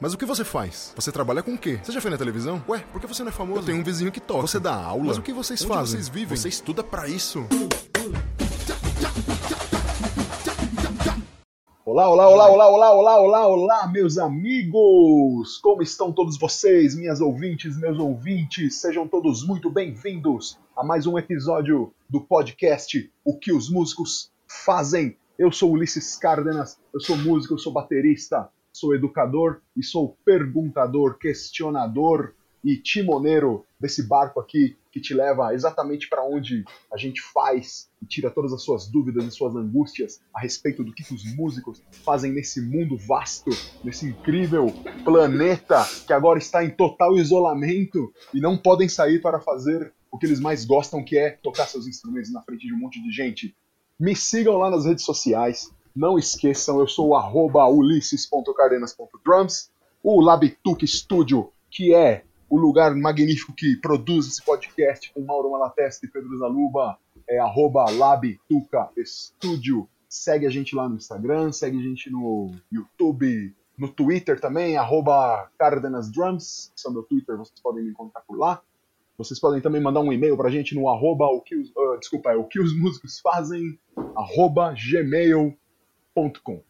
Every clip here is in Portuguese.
Mas o que você faz? Você trabalha com o quê? Você já foi na televisão? Ué, por que você não é famoso? Eu tenho um vizinho que toca. Você dá aula? Mas o que vocês Onde fazem? vocês vivem? Você estuda para isso? Olá, olá, olá, olá, olá, olá, olá, olá, meus amigos! Como estão todos vocês, minhas ouvintes, meus ouvintes? Sejam todos muito bem-vindos a mais um episódio do podcast O que os músicos fazem. Eu sou Ulisses Cárdenas, eu sou músico, eu sou baterista, sou educador e sou perguntador, questionador e timoneiro desse barco aqui que te leva exatamente para onde a gente faz e tira todas as suas dúvidas e suas angústias a respeito do que os músicos fazem nesse mundo vasto, nesse incrível planeta que agora está em total isolamento e não podem sair para fazer o que eles mais gostam, que é tocar seus instrumentos na frente de um monte de gente. Me sigam lá nas redes sociais, não esqueçam, eu sou o ulisses.cardenas.drums, o Labituque Studio, que é o lugar magnífico que produz esse podcast com Mauro Malatesta e Pedro Zaluba, é Labituca Studio. Segue a gente lá no Instagram, segue a gente no YouTube, no Twitter também, arroba Cardenas Drums, que meu Twitter, vocês podem me encontrar por lá. Vocês podem também mandar um e-mail pra gente no arroba o que os, uh, desculpa, é o que os músicos fazem, arroba gmail.com gmail.com.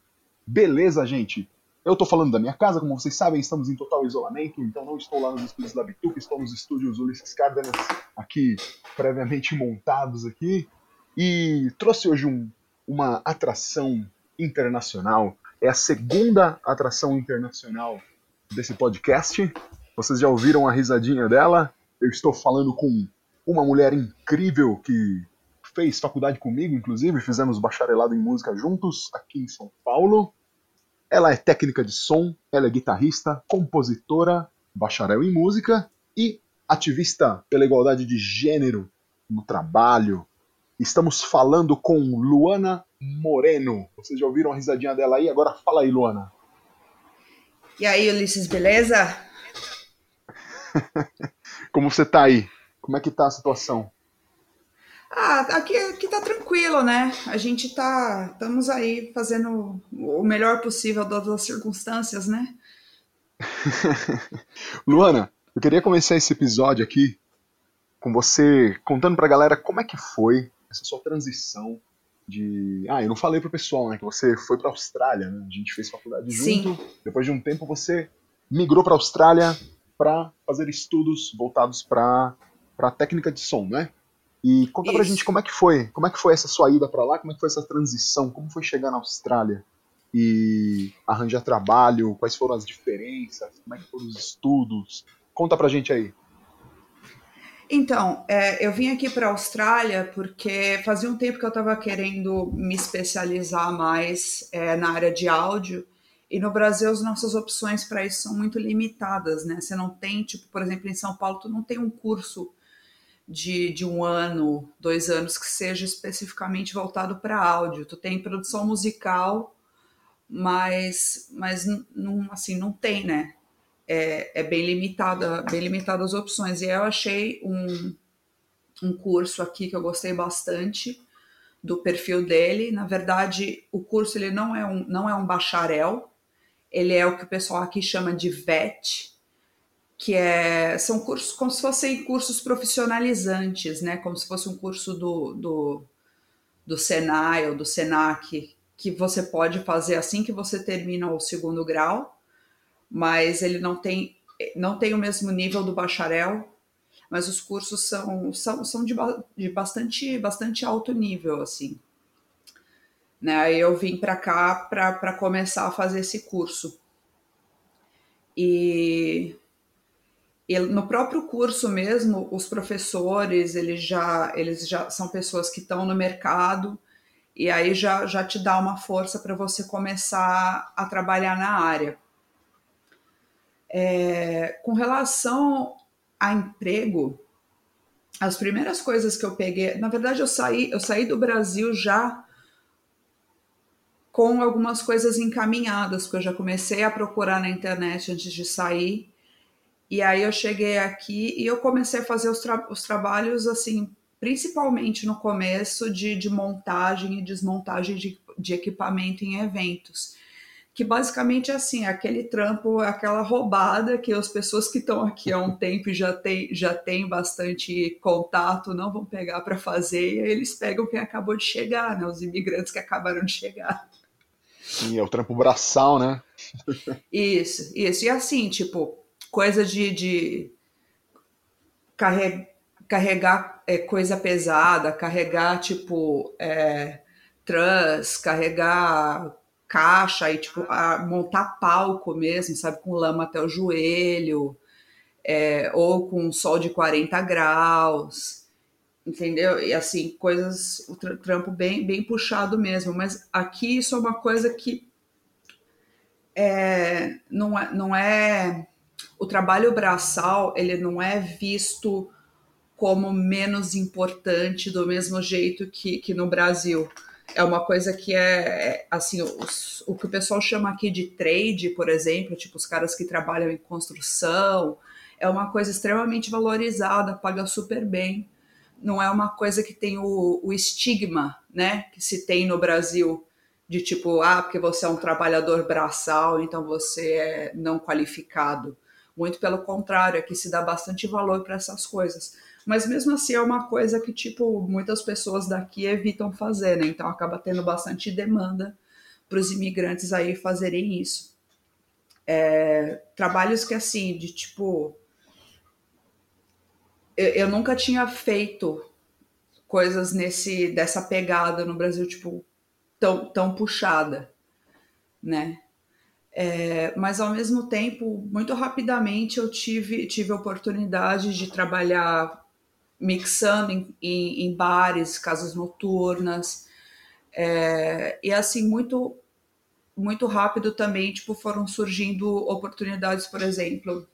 Beleza, gente? Eu tô falando da minha casa, como vocês sabem, estamos em total isolamento, então não estou lá nos estúdios da Bituca, estou nos estúdios Ulisses Cárdenas, aqui previamente montados aqui, e trouxe hoje um, uma atração internacional. É a segunda atração internacional desse podcast. Vocês já ouviram a risadinha dela? Eu estou falando com uma mulher incrível que fez faculdade comigo, inclusive, fizemos bacharelado em música juntos aqui em São Paulo. Ela é técnica de som, ela é guitarrista, compositora, bacharel em música e ativista pela igualdade de gênero no trabalho. Estamos falando com Luana Moreno. Vocês já ouviram a risadinha dela aí? Agora fala aí, Luana. E aí, Ulisses, beleza? Como você tá aí? Como é que tá a situação? Ah, aqui, aqui tá tranquilo, né? A gente tá, estamos aí fazendo o melhor possível das circunstâncias, né? Luana, eu queria começar esse episódio aqui com você contando pra galera como é que foi essa sua transição de. Ah, eu não falei pro pessoal, né? Que você foi pra Austrália, né? A gente fez faculdade junto. Sim. Depois de um tempo você migrou pra Austrália para fazer estudos voltados para técnica de som, né? E conta Isso. pra gente como é que foi, como é que foi essa sua ida para lá, como é que foi essa transição, como foi chegar na Austrália e arranjar trabalho, quais foram as diferenças, como é que foram os estudos. Conta pra gente aí. Então, é, eu vim aqui para a Austrália porque fazia um tempo que eu estava querendo me especializar mais é, na área de áudio e no Brasil as nossas opções para isso são muito limitadas, né? Você não tem, tipo, por exemplo, em São Paulo, tu não tem um curso de, de um ano, dois anos que seja especificamente voltado para áudio. Tu tem produção musical, mas, mas não, assim, não tem, né? É, é bem limitada, bem limitada as opções. E eu achei um, um curso aqui que eu gostei bastante do perfil dele. Na verdade, o curso ele não é um, não é um bacharel, ele é o que o pessoal aqui chama de VET, que é, são cursos como se fossem cursos profissionalizantes, né? Como se fosse um curso do, do, do Senai ou do Senac, que você pode fazer assim que você termina o segundo grau, mas ele não tem, não tem o mesmo nível do bacharel, mas os cursos são, são, são de, de bastante, bastante alto nível, assim. Né? Eu vim para cá para começar a fazer esse curso. E no próprio curso mesmo, os professores, eles já, eles já são pessoas que estão no mercado e aí já, já te dá uma força para você começar a trabalhar na área. É, com relação a emprego, as primeiras coisas que eu peguei, na verdade eu saí, eu saí do Brasil já com algumas coisas encaminhadas, porque eu já comecei a procurar na internet antes de sair e aí eu cheguei aqui e eu comecei a fazer os, tra os trabalhos assim, principalmente no começo de, de montagem e desmontagem de, de equipamento em eventos. que basicamente é assim, aquele trampo, aquela roubada que as pessoas que estão aqui há um tempo e já tem, já tem bastante contato não vão pegar para fazer, e aí eles pegam quem acabou de chegar, né? Os imigrantes que acabaram de chegar. Sim, é o trampo braçal, né? Isso, isso. E assim, tipo, coisa de, de carre, carregar é, coisa pesada, carregar, tipo, é, trans, carregar caixa e tipo montar palco mesmo, sabe, com lama até o joelho, é, ou com sol de 40 graus, entendeu? E assim, coisas, o trampo bem, bem puxado mesmo. Mas aqui isso é uma coisa que é, não, é, não é. O trabalho braçal, ele não é visto como menos importante do mesmo jeito que, que no Brasil é uma coisa que é, é assim, os, o que o pessoal chama aqui de trade, por exemplo, tipo os caras que trabalham em construção, é uma coisa extremamente valorizada, paga super bem. Não é uma coisa que tem o, o estigma, né, que se tem no Brasil, de tipo, ah, porque você é um trabalhador braçal, então você é não qualificado. Muito pelo contrário, aqui se dá bastante valor para essas coisas. Mas mesmo assim é uma coisa que, tipo, muitas pessoas daqui evitam fazer, né? Então acaba tendo bastante demanda para os imigrantes aí fazerem isso. É, trabalhos que, assim, de tipo. Eu, eu nunca tinha feito coisas nesse dessa pegada no Brasil, tipo, tão, tão puxada, né? É, mas ao mesmo tempo, muito rapidamente eu tive, tive a oportunidade de trabalhar mixando em, em, em bares, casas noturnas, é, e assim muito muito rápido também, tipo, foram surgindo oportunidades, por exemplo,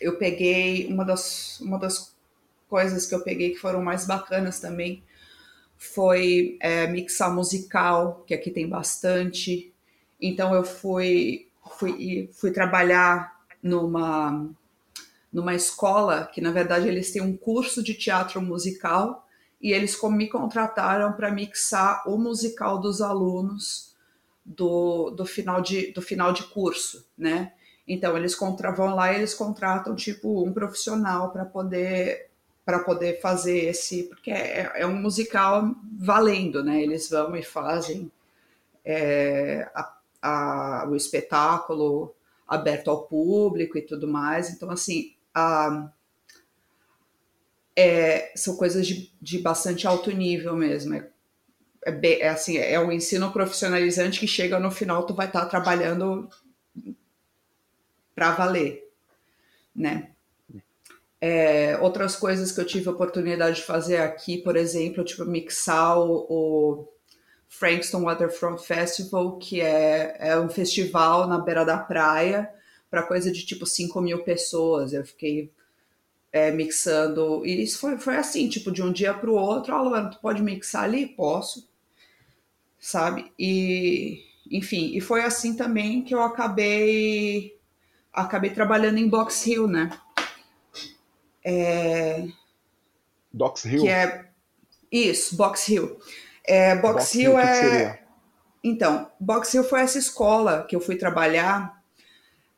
eu peguei uma das uma das coisas que eu peguei que foram mais bacanas também foi é, mixar musical, que aqui tem bastante. Então eu fui fui fui trabalhar numa numa escola que, na verdade, eles têm um curso de teatro musical e eles me contrataram para mixar o musical dos alunos do, do, final, de, do final de curso, né? Então, eles contra, vão lá e eles contratam, tipo, um profissional para poder para poder fazer esse... Porque é, é, um musical valendo, né? Eles vão e fazem é, a, a, o espetáculo aberto ao público e tudo mais. Então, assim, a, é, são coisas de, de, bastante alto nível mesmo. É, é, é, assim, é um ensino profissionalizante que chega no final, tu vai estar tá trabalhando para valer, né? É, outras coisas que eu tive a oportunidade de fazer aqui, por exemplo, tipo mixar o, o Frankston Waterfront Festival, que é, é um festival na beira da praia, para coisa de tipo 5 mil pessoas. Eu fiquei é, mixando. E isso foi, foi assim, tipo, de um dia para o outro. Ah, Luana, tu pode mixar ali? Posso. Sabe? E, enfim, e foi assim também que eu acabei acabei trabalhando em Box Hill, né? É, Box Hill? Que é, isso, Box Hill. É, Box, Box Hill, é. Então, Box Hill foi essa escola que eu fui trabalhar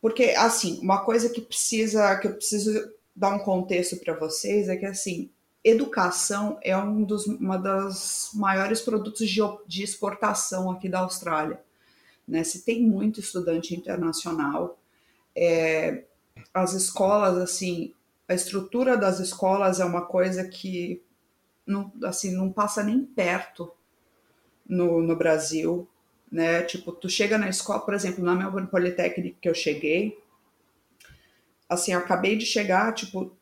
porque, assim, uma coisa que precisa, que eu preciso dar um contexto para vocês é que, assim, educação é um dos uma das maiores produtos de, de exportação aqui da Austrália. Né? Se tem muito estudante internacional, é, as escolas, assim, a estrutura das escolas é uma coisa que não, assim, não passa nem perto no, no Brasil né? Tipo, tu chega na escola, por exemplo, na Melbourne Polytechnic que eu cheguei, assim, eu acabei de chegar, tipo,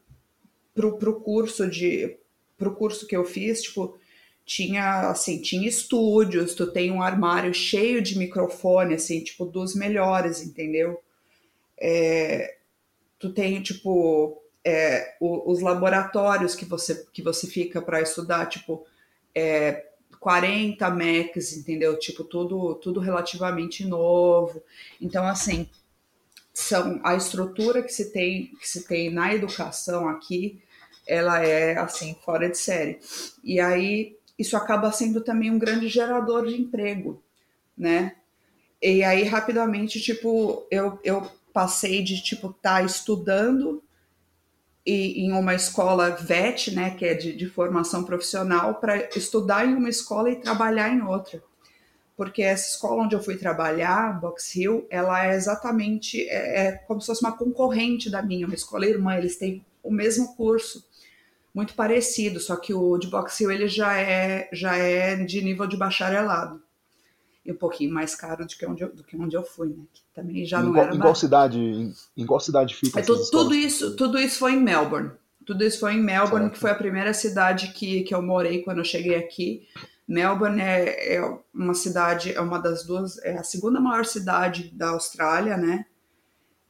pro, pro curso de pro curso que eu fiz, tipo, tinha assim, tinha estúdios, tu tem um armário cheio de microfone, assim, tipo, dos melhores, entendeu? É, tu tem, tipo, é, os laboratórios que você, que você fica para estudar, tipo, é, 40 Macs, entendeu? Tipo, tudo, tudo relativamente novo. Então, assim, são a estrutura que se tem que se tem na educação aqui, ela é assim fora de série. E aí isso acaba sendo também um grande gerador de emprego, né? e aí, rapidamente, tipo, eu, eu passei de, tipo, estar tá estudando e, em uma escola VET, né, que é de, de formação profissional, para estudar em uma escola e trabalhar em outra. Porque essa escola onde eu fui trabalhar, Box Hill, ela é exatamente é, é como se fosse uma concorrente da minha, uma escola irmã. Eles têm o mesmo curso, muito parecido, só que o de Box Hill ele já é já é de nível de bacharelado e um pouquinho mais caro do que onde eu, do que onde eu fui, né? Que também já em não qual, era. Em qual cidade? Em, em, qual cidade fica? É, tudo, tudo isso, tudo isso foi em Melbourne. Tudo isso foi em Melbourne, certo. que foi a primeira cidade que, que eu morei quando eu cheguei aqui. Melbourne é, é, uma cidade, é uma das duas, é a segunda maior cidade da Austrália, né?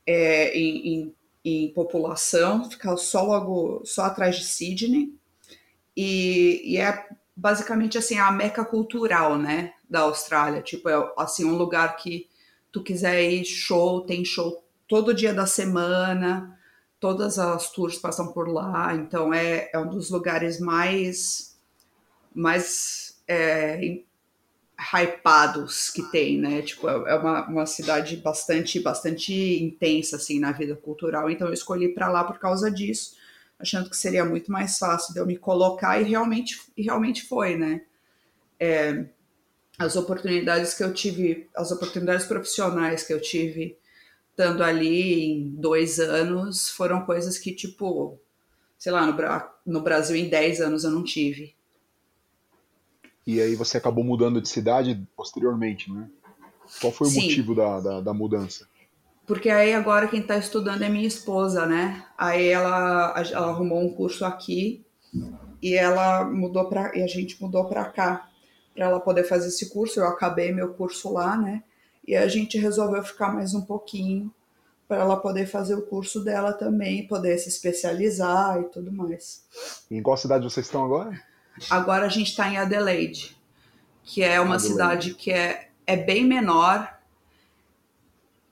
É, em, em, em, população, fica só logo, só atrás de Sydney. E, e é basicamente assim a meca cultural, né? da Austrália. Tipo, é assim, um lugar que tu quiser ir, show, tem show todo dia da semana, todas as tours passam por lá, então é, é um dos lugares mais, mais é, hypados que tem, né? Tipo, é, é uma, uma cidade bastante, bastante intensa, assim, na vida cultural, então eu escolhi para lá por causa disso, achando que seria muito mais fácil de eu me colocar e realmente, e realmente foi, né? É, as oportunidades que eu tive, as oportunidades profissionais que eu tive estando ali em dois anos foram coisas que, tipo, sei lá, no, no Brasil em dez anos eu não tive. E aí você acabou mudando de cidade posteriormente, né? Qual foi o Sim. motivo da, da, da, mudança? Porque aí agora quem está estudando é minha esposa, né? Aí ela, ela arrumou um curso aqui e ela mudou para e a gente mudou para cá para ela poder fazer esse curso. Eu acabei meu curso lá, né? E a gente resolveu ficar mais um pouquinho para ela poder fazer o curso dela também, poder se especializar e tudo mais. em qual cidade vocês estão agora? Agora a gente está em Adelaide, que é uma Adelaide. cidade que é, é bem menor.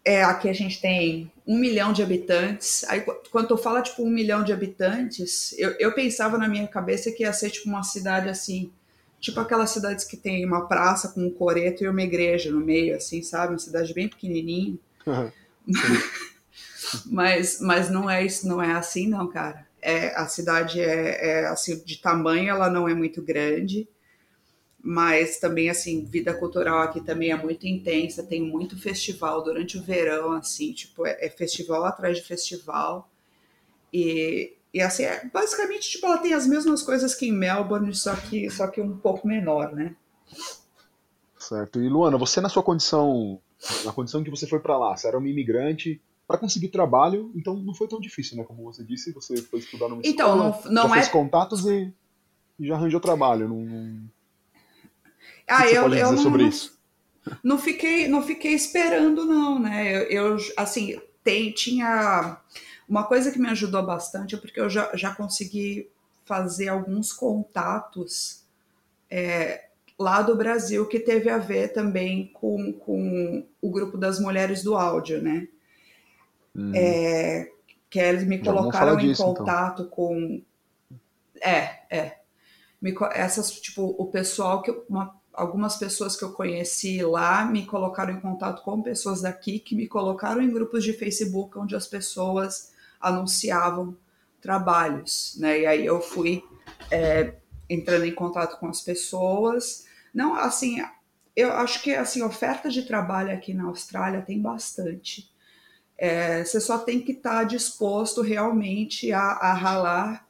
É, aqui a gente tem um milhão de habitantes. Aí, quando tu fala, tipo, um milhão de habitantes, eu, eu pensava na minha cabeça que ia ser, tipo, uma cidade, assim, tipo aquelas cidades que tem uma praça com um coreto e uma igreja no meio, assim, sabe? Uma cidade bem pequenininha. Uhum. mas, mas não é isso, não é assim, não, cara. É, a cidade é, é assim de tamanho, ela não é muito grande, mas também assim vida cultural aqui também é muito intensa. Tem muito festival durante o verão, assim, tipo é, é festival atrás de festival e e assim, é, basicamente, tipo, ela tem as mesmas coisas que em Melbourne, só que, só que um pouco menor, né? Certo. E Luana, você na sua condição, na condição que você foi para lá, você era uma imigrante, para conseguir trabalho, então não foi tão difícil, né? Como você disse, você foi estudar numa então, escola, não, não já é... fez contatos e, e, já arranjou trabalho. Não. Ah, eu, eu não, isso? Não fiquei, não fiquei esperando, não, né? Eu, eu assim, tem, tinha uma coisa que me ajudou bastante é porque eu já, já consegui fazer alguns contatos é, lá do Brasil que teve a ver também com, com o grupo das mulheres do áudio, né? Hum. É, que eles me colocaram em disso, então. contato então. com. É, é. Me, essas, tipo, o pessoal que. Uma, algumas pessoas que eu conheci lá me colocaram em contato com pessoas daqui que me colocaram em grupos de Facebook onde as pessoas anunciavam trabalhos, né? E aí eu fui é, entrando em contato com as pessoas. Não, assim, eu acho que assim oferta de trabalho aqui na Austrália tem bastante. É, você só tem que estar tá disposto realmente a, a ralar,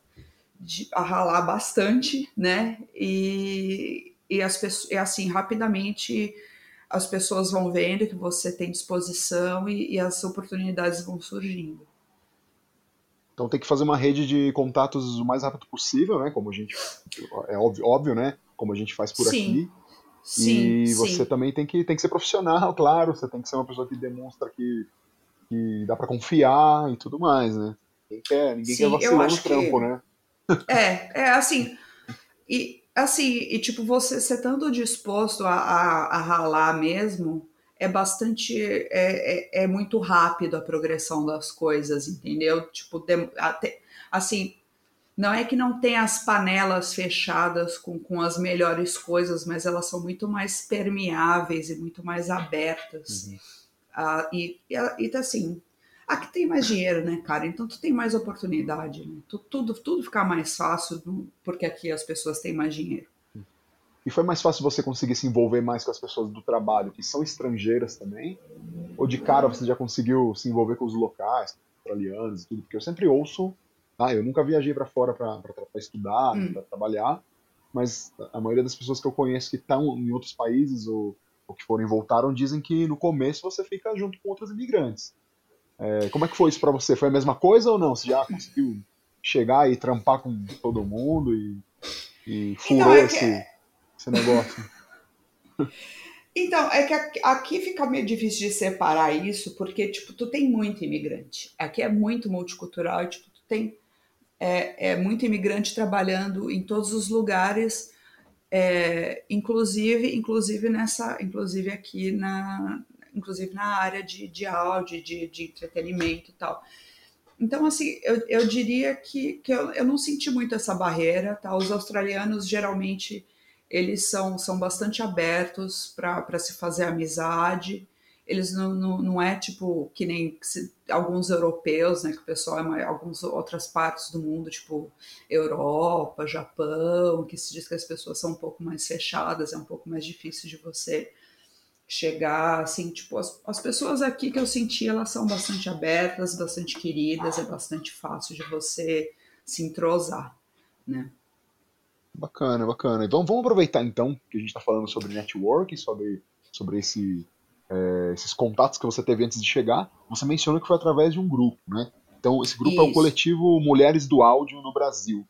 de, a ralar bastante, né? E, e as pessoas, e assim rapidamente as pessoas vão vendo que você tem disposição e, e as oportunidades vão surgindo. Então tem que fazer uma rede de contatos o mais rápido possível, né? Como a gente. É óbvio, óbvio né? Como a gente faz por sim. aqui. Sim, e você sim. também tem que, tem que ser profissional, claro. Você tem que ser uma pessoa que demonstra que, que dá para confiar e tudo mais, né? Ninguém quer, ninguém quer vacilar no trampo, que... né? É, é assim. E assim, e tipo, você, você estando disposto a, a, a ralar mesmo, é bastante é, é, é, muito rápido a progressão das coisas, entendeu? Tipo, de, até, assim, não é que não tem as panelas fechadas com, com as melhores coisas, mas elas são muito mais permeáveis e muito mais abertas. Uhum. Uh, e, e, e assim, aqui tem mais dinheiro, né, cara? Então tu tem mais oportunidade, né? Tu, tudo, tudo fica mais fácil porque aqui as pessoas têm mais dinheiro. E foi mais fácil você conseguir se envolver mais com as pessoas do trabalho, que são estrangeiras também? Ou de cara você já conseguiu se envolver com os locais, australianos e tudo? Porque eu sempre ouço, tá? Eu nunca viajei para fora para estudar, hum. para trabalhar, mas a maioria das pessoas que eu conheço que estão em outros países ou, ou que foram e voltaram dizem que no começo você fica junto com outros imigrantes. É, como é que foi isso para você? Foi a mesma coisa ou não? Você já conseguiu chegar e trampar com todo mundo e, e então, furou é esse esse negócio. Então, é que aqui fica meio difícil de separar isso, porque, tipo, tu tem muito imigrante. Aqui é muito multicultural, tipo, tu tem é, é muito imigrante trabalhando em todos os lugares, é, inclusive, inclusive nessa, inclusive aqui na, inclusive na área de, de áudio, de, de entretenimento e tal. Então, assim, eu, eu diria que, que eu, eu não senti muito essa barreira, tá? Os australianos geralmente eles são, são bastante abertos para se fazer amizade. Eles não, não, não é tipo que nem se, alguns europeus, né? Que o pessoal é mais, algumas outras partes do mundo, tipo Europa, Japão, que se diz que as pessoas são um pouco mais fechadas, é um pouco mais difícil de você chegar, assim, tipo, as, as pessoas aqui que eu senti, elas são bastante abertas, bastante queridas, é bastante fácil de você se entrosar, né? Bacana, bacana. Então vamos aproveitar então que a gente está falando sobre networking, sobre, sobre esse, é, esses contatos que você teve antes de chegar. Você mencionou que foi através de um grupo, né? Então esse grupo Isso. é o coletivo Mulheres do Áudio no Brasil.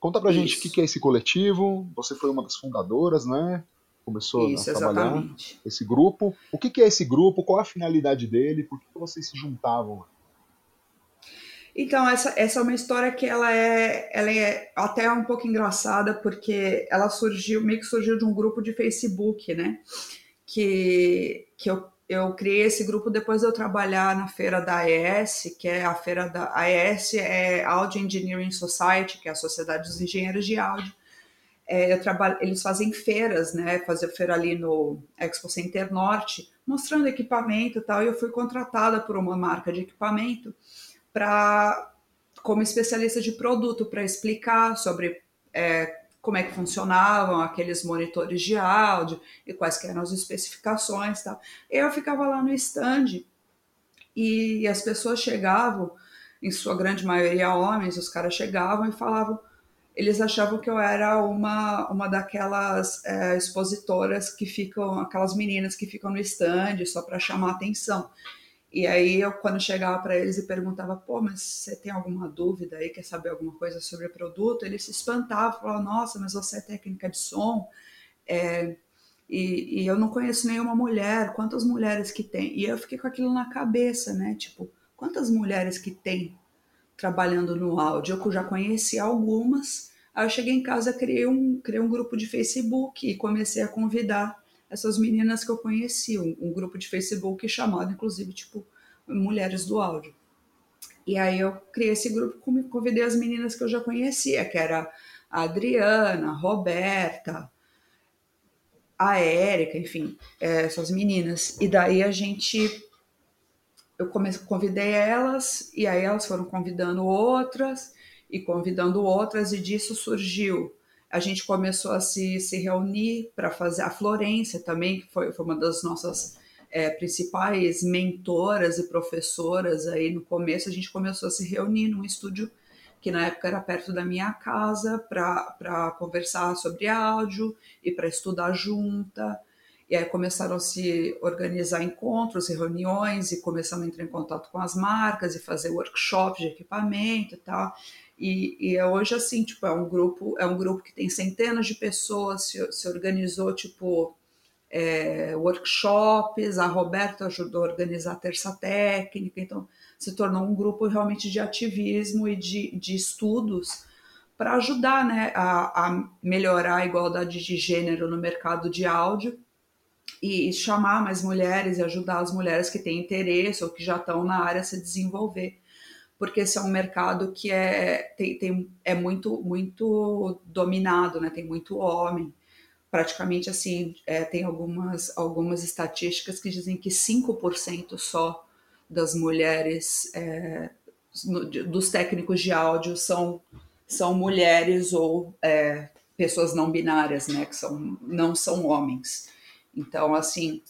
Conta pra Isso. gente o que é esse coletivo. Você foi uma das fundadoras, né? Começou Isso, a trabalhar exatamente. esse grupo. O que é esse grupo? Qual a finalidade dele? Por que vocês se juntavam? Então, essa, essa é uma história que ela é, ela é até um pouco engraçada, porque ela surgiu, meio que surgiu de um grupo de Facebook, né? Que, que eu, eu criei esse grupo depois de eu trabalhar na feira da AES, que é a feira da AES, é Audio Engineering Society, que é a Sociedade dos Engenheiros de Áudio. É, eu trabalho, eles fazem feiras, né? Fazer feira ali no Expo Center Norte, mostrando equipamento e tal. E eu fui contratada por uma marca de equipamento para como especialista de produto para explicar sobre é, como é que funcionavam aqueles monitores de áudio e quais eram as especificações, tal. Eu ficava lá no stand e as pessoas chegavam, em sua grande maioria homens, os caras chegavam e falavam, eles achavam que eu era uma, uma daquelas é, expositoras que ficam, aquelas meninas que ficam no stand só para chamar atenção. E aí eu, quando chegava para eles e perguntava, pô, mas você tem alguma dúvida aí, quer saber alguma coisa sobre o produto? Eles se espantavam, falavam, nossa, mas você é técnica de som, é, e, e, eu não conheço nenhuma mulher, quantas mulheres que tem? E eu fiquei com aquilo na cabeça, né? Tipo, quantas mulheres que tem trabalhando no áudio? Eu já conheci algumas, aí eu cheguei em casa, criei um, criei um grupo de Facebook e comecei a convidar essas meninas que eu conheci, um, um grupo de Facebook chamado, inclusive, tipo, Mulheres do Áudio. E aí eu criei esse grupo, convidei as meninas que eu já conhecia, que era a Adriana, a Roberta, a Érica, enfim, é, essas meninas. E daí a gente, eu comecei, convidei elas, e aí elas foram convidando outras, e convidando outras, e disso surgiu a gente começou a se, se reunir para fazer a Florência também, que foi, foi uma das nossas é, principais mentoras e professoras aí no começo, a gente começou a se reunir num estúdio que na época era perto da minha casa para conversar sobre áudio e para estudar junta. E aí começaram a se organizar encontros e reuniões e começando a entrar em contato com as marcas e fazer workshops de equipamento e tal. E, e é hoje assim, tipo, é um grupo, é um grupo que tem centenas de pessoas, se, se organizou, tipo, é, workshops, a Roberta ajudou a organizar a terça técnica, então se tornou um grupo realmente de ativismo e de, de estudos para ajudar né, a, a, melhorar a igualdade de gênero no mercado de áudio e, e chamar mais mulheres e ajudar as mulheres que têm interesse ou que já estão na área a se desenvolver porque esse é um mercado que é, tem, tem, é muito, muito dominado, né? tem muito homem. Praticamente assim, é, tem algumas, algumas estatísticas que dizem que 5% só das mulheres, é, no, dos técnicos de áudio, são, são mulheres ou é, pessoas não binárias, né? que são, não são homens. Então, assim,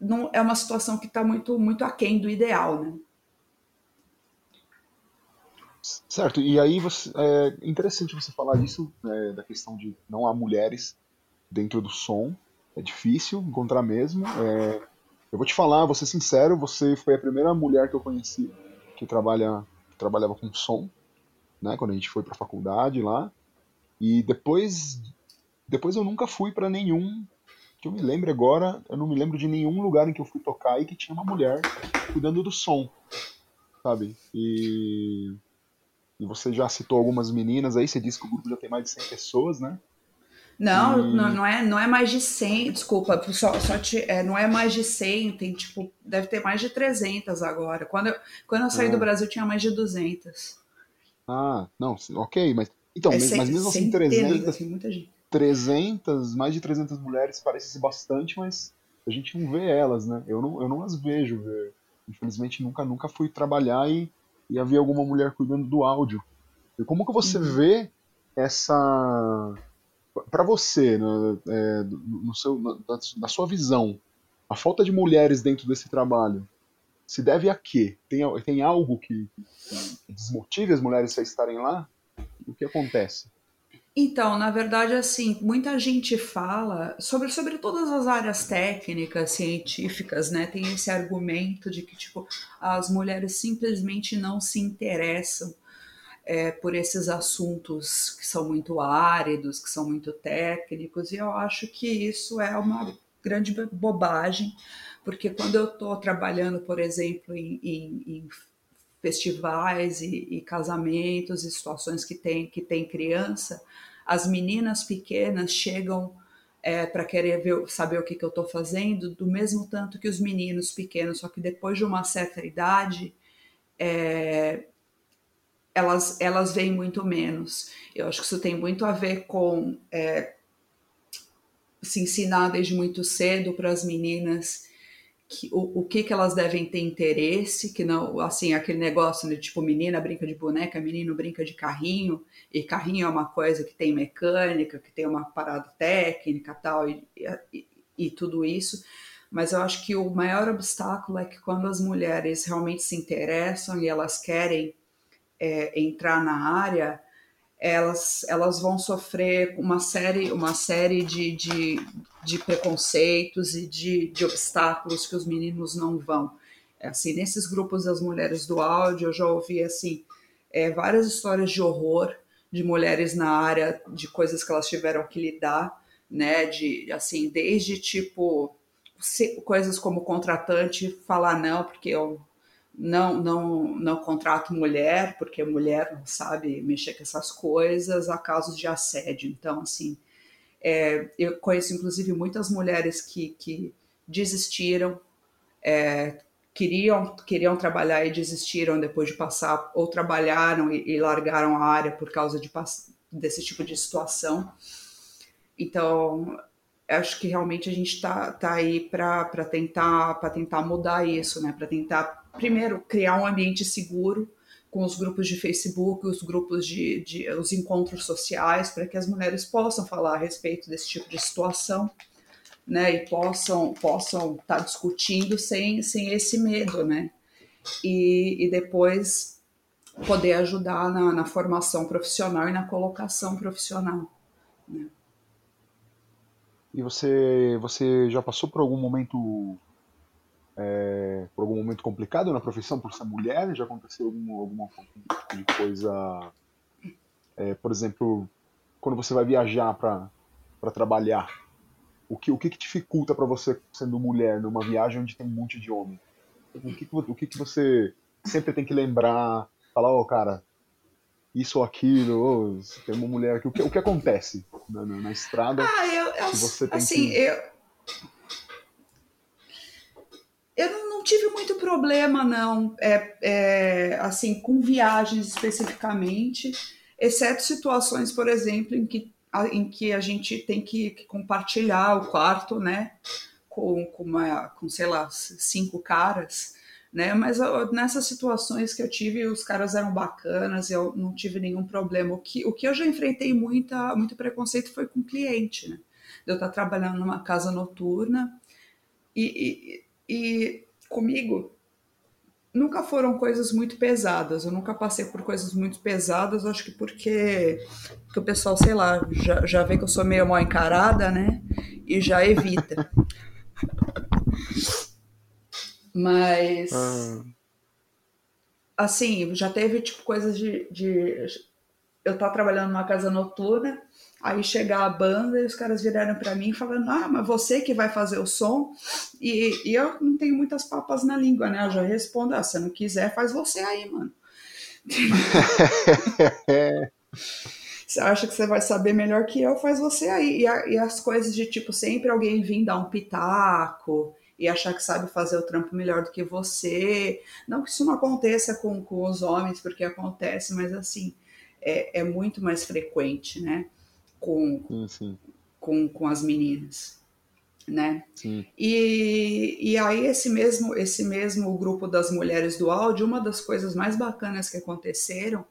não, é uma situação que está muito, muito aquém do ideal, né? Certo, e aí você, é interessante você falar disso, né, da questão de não há mulheres dentro do som, é difícil encontrar mesmo. É, eu vou te falar, vou ser sincero, você foi a primeira mulher que eu conheci que, trabalha, que trabalhava com som, né, quando a gente foi para a faculdade lá, e depois, depois eu nunca fui para nenhum, que eu me lembro agora, eu não me lembro de nenhum lugar em que eu fui tocar e que tinha uma mulher cuidando do som, sabe? E e você já citou algumas meninas aí, você disse que o grupo já tem mais de 100 pessoas, né? Não, e... não, não, é, não é mais de 100, desculpa, só, só te, é, não é mais de 100, tem tipo, deve ter mais de 300 agora. Quando eu, quando eu saí é. do Brasil tinha mais de 200. Ah, não, ok, mas então, é mas, mas mesmo assim 300, assim, muita gente. 300, mais de 300 mulheres parece ser bastante, mas a gente não vê elas, né? Eu não, eu não as vejo, infelizmente nunca nunca fui trabalhar e e havia alguma mulher cuidando do áudio. E como que você uhum. vê essa para você, né, é, no seu, na, na, sua visão, a falta de mulheres dentro desse trabalho se deve a quê? Tem, tem algo que, que desmotive as mulheres a estarem lá? O que acontece? Então, na verdade, assim, muita gente fala sobre, sobre todas as áreas técnicas, científicas, né? Tem esse argumento de que, tipo, as mulheres simplesmente não se interessam é, por esses assuntos que são muito áridos, que são muito técnicos, e eu acho que isso é uma grande bobagem, porque quando eu estou trabalhando, por exemplo, em, em, em festivais e, e, casamentos e situações que tem, que tem criança, as meninas pequenas chegam é, para querer ver, saber o que, que eu estou fazendo, do mesmo tanto que os meninos pequenos, só que depois de uma certa idade, é, elas, elas veem muito menos. Eu acho que isso tem muito a ver com é, se ensinar desde muito cedo para as meninas que, o, o que, que elas devem ter interesse, que não, assim, aquele negócio de tipo, menina brinca de boneca, menino brinca de carrinho, e carrinho é uma coisa que tem mecânica, que tem uma parada técnica tal, e, e, e tudo isso. Mas eu acho que o maior obstáculo é que quando as mulheres realmente se interessam e elas querem é, entrar na área, elas, elas vão sofrer uma série, uma série de, de, de preconceitos e de, de obstáculos que os meninos não vão. É assim, nesses grupos das mulheres do áudio, eu já ouvi assim é, várias histórias de horror de mulheres na área, de coisas que elas tiveram que lidar, né? De assim, desde tipo coisas como contratante falar não, porque eu não, não, não contrato mulher, porque mulher não sabe mexer com essas coisas, há casos de assédio. Então, assim, é, eu conheço inclusive muitas mulheres que, que desistiram, é, queriam, queriam trabalhar e desistiram depois de passar, ou trabalharam e, e largaram a área por causa de, desse tipo de situação. Então, acho que realmente a gente está tá aí para tentar, tentar mudar isso, né? para tentar primeiro, criar um ambiente seguro com os grupos de Facebook, os grupos de, de os encontros sociais, para que as mulheres possam falar a respeito desse tipo de situação, né, e possam possam estar tá discutindo sem, sem esse medo, né, e, e depois poder ajudar na, na formação profissional e na colocação profissional. Né. E você, você já passou por algum momento é, por algum momento complicado na profissão por ser mulher? Já aconteceu alguma, alguma tipo de coisa, é, por exemplo, quando você vai viajar para trabalhar, o que, o que, que dificulta para você sendo mulher numa viagem onde tem um monte de homem? O que, o que, que você sempre tem que lembrar? Falar, ó, oh, cara, isso ou aquilo, oh, tem uma mulher aqui. O que, o que acontece na, na, na estrada? Ah, eu, eu, assim, que... eu não, tive muito problema, não, é, é, assim, com viagens especificamente, exceto situações, por exemplo, em que, em que a gente tem que, que compartilhar o quarto, né, com, com, uma, com, sei lá, cinco caras, né, mas nessas situações que eu tive, os caras eram bacanas, eu não tive nenhum problema. O que, o que eu já enfrentei muita, muito preconceito foi com cliente, né, eu estar trabalhando numa casa noturna e, e, e comigo nunca foram coisas muito pesadas. Eu nunca passei por coisas muito pesadas, acho que porque, porque o pessoal, sei lá, já, já vê que eu sou meio mal encarada, né? E já evita. Mas. Ah. Assim, já teve tipo coisas de. de eu estar trabalhando numa casa noturna Aí chegar a banda e os caras viraram para mim falando: Ah, mas você que vai fazer o som. E, e, eu não tenho muitas papas na língua, né? Eu já respondo: Ah, se não quiser, faz você aí, mano. você acha que você vai saber melhor que eu, faz você aí. E, a, e, as coisas de tipo, sempre alguém vir dar um pitaco e achar que sabe fazer o trampo melhor do que você. Não que isso não aconteça com, com os homens, porque acontece, mas assim, é, é muito mais frequente, né? Com, sim, sim. com, com as meninas. Né? Sim. E, e aí esse mesmo esse mesmo grupo das mulheres do áudio, uma das coisas mais bacanas que aconteceram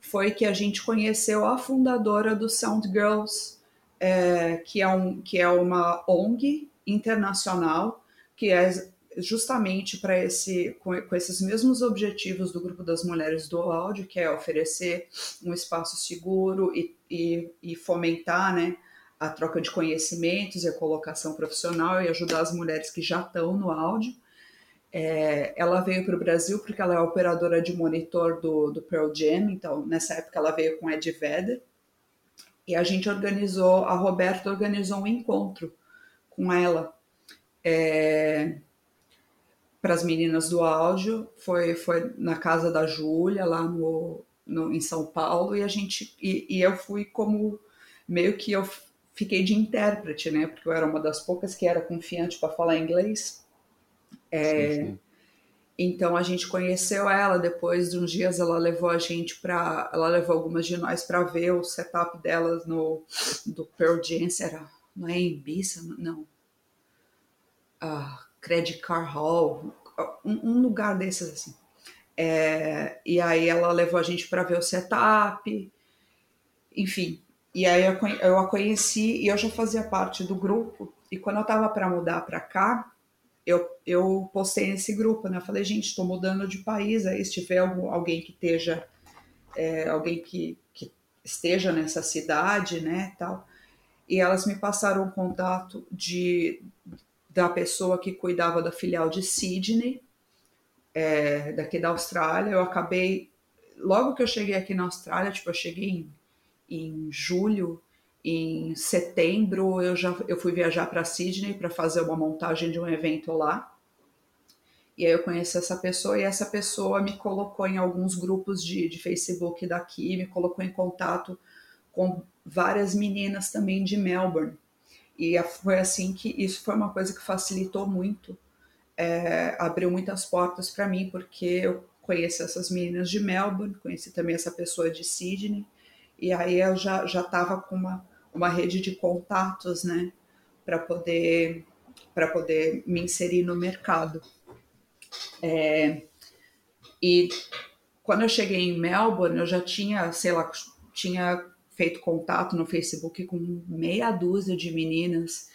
foi que a gente conheceu a fundadora do Sound Girls, é, que, é um, que é uma ONG internacional que é justamente para esse com, com, esses mesmos objetivos do grupo das mulheres do áudio, que é oferecer um espaço seguro e, e, e fomentar, né, a troca de conhecimentos e a colocação profissional e ajudar as mulheres que já estão no áudio. É, ela veio para o Brasil porque ela é operadora de monitor do, do Pearl Jam, então nessa época ela veio com Ed Vedder e a gente organizou, a Roberta organizou um encontro com ela. É, para as meninas do áudio, foi, foi na casa da Júlia, lá no, no, em São Paulo, e a gente e, e, eu fui como meio que eu fiquei de intérprete, né? Porque eu era uma das poucas que era confiante para falar inglês. É, sim, sim. Então a gente conheceu ela. Depois de uns dias, ela levou a gente para, ela levou algumas de nós para ver o setup delas no do Pearl Jam, era não é em Ibiza, não. Ah, Credit Car Hall, um, lugar desses assim. É, e aí ela levou a gente para ver o setup, enfim. E aí eu, eu a conheci e eu já fazia parte do grupo. E quando eu tava para mudar para cá, eu, eu postei nesse grupo, né? Eu falei, gente, estou mudando de país. Aí se tiver algum, alguém que esteja, é, alguém que, que esteja nessa cidade, né, tal. E elas me passaram o contato de da pessoa que cuidava da filial de Sydney, é, daqui da Austrália. Eu acabei, logo que eu cheguei aqui na Austrália, tipo, eu cheguei em, em julho, em setembro eu já eu fui viajar para Sydney para fazer uma montagem de um evento lá. E aí eu conheci essa pessoa e essa pessoa me colocou em alguns grupos de, de Facebook daqui, me colocou em contato com várias meninas também de Melbourne. E foi assim que isso foi uma coisa que facilitou muito, é, abriu muitas portas para mim, porque eu conheci essas meninas de Melbourne, conheci também essa pessoa de Sydney, e aí eu já estava com uma, uma rede de contatos, né, para poder para poder me inserir no mercado. É, e quando eu cheguei em Melbourne, eu já tinha, sei lá, tinha feito contato no Facebook com meia dúzia de meninas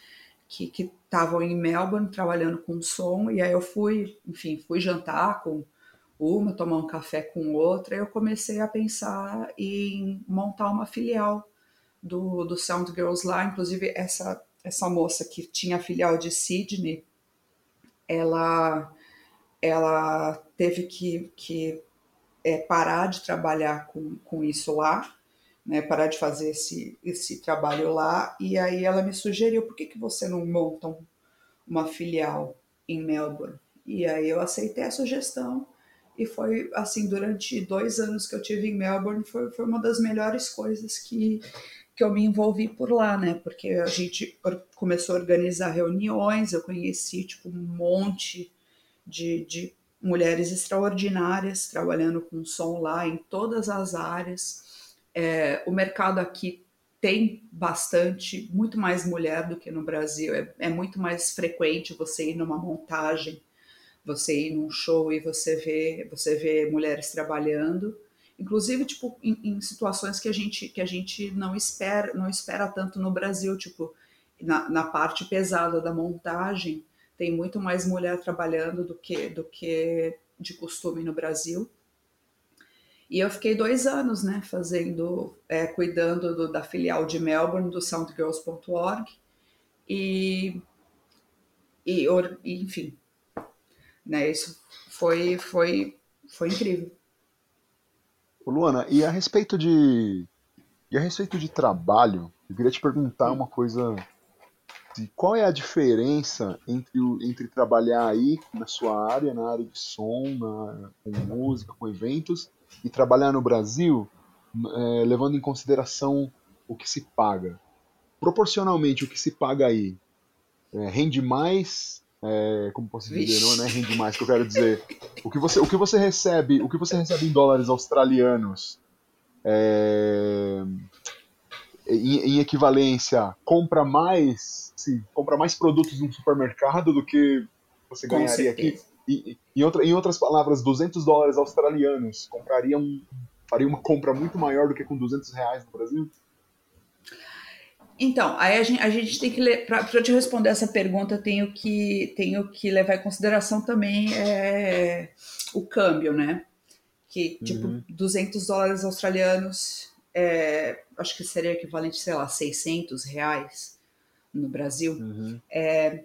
que estavam em Melbourne trabalhando com som, e aí eu fui, enfim, fui jantar com uma, tomar um café com outra, e eu comecei a pensar em montar uma filial do, do Sound Girls lá, inclusive essa, essa moça que tinha a filial de Sydney, ela, ela teve que, que é, parar de trabalhar com, com isso lá, né, parar de fazer esse, esse trabalho lá. E aí ela me sugeriu, por que, que você não monta um, uma filial em Melbourne? E aí eu aceitei a sugestão e foi assim, durante dois anos que eu tive em Melbourne, foi, foi uma das melhores coisas que, que eu me envolvi por lá, né? Porque a gente começou a organizar reuniões, eu conheci tipo um monte de, de mulheres extraordinárias trabalhando com som lá em todas as áreas. É, o mercado aqui tem bastante, muito mais mulher do que no Brasil. É, é, muito mais frequente você ir numa montagem, você ir num show e você vê, você vê mulheres trabalhando. Inclusive, tipo, em, em situações que a gente que a gente não espera, não espera tanto no Brasil, tipo, na, na parte pesada da montagem, tem muito mais mulher trabalhando do que, do que de costume no Brasil. E eu fiquei dois anos, né, fazendo, é, cuidando do, da filial de Melbourne, do soundgirls.org, e, e, enfim, né, isso foi, foi, foi incrível. Luana, e a respeito de, e a respeito de trabalho, eu queria te perguntar uma coisa qual é a diferença entre, entre trabalhar aí na sua área, na área de som, na, com música, com eventos, e trabalhar no Brasil, é, levando em consideração o que se paga? Proporcionalmente, o que se paga aí é, rende mais? É, como posso dizer, Vixe. não é rende mais que eu quero dizer. O que você, o que você recebe, o que você recebe em dólares australianos é, em, em, equivalência, compra mais, sim, compra mais produtos no supermercado do que você ganharia aqui. E, em, outra, em outras palavras, 200 dólares australianos comprariam, faria uma compra muito maior do que com 200 reais no Brasil? Então, aí a gente, a gente tem que para te responder essa pergunta, tenho que tenho que levar em consideração também é, o câmbio, né? Que tipo uhum. 200 dólares australianos é, acho que seria equivalente, sei lá, 600 reais no Brasil. Uhum. É,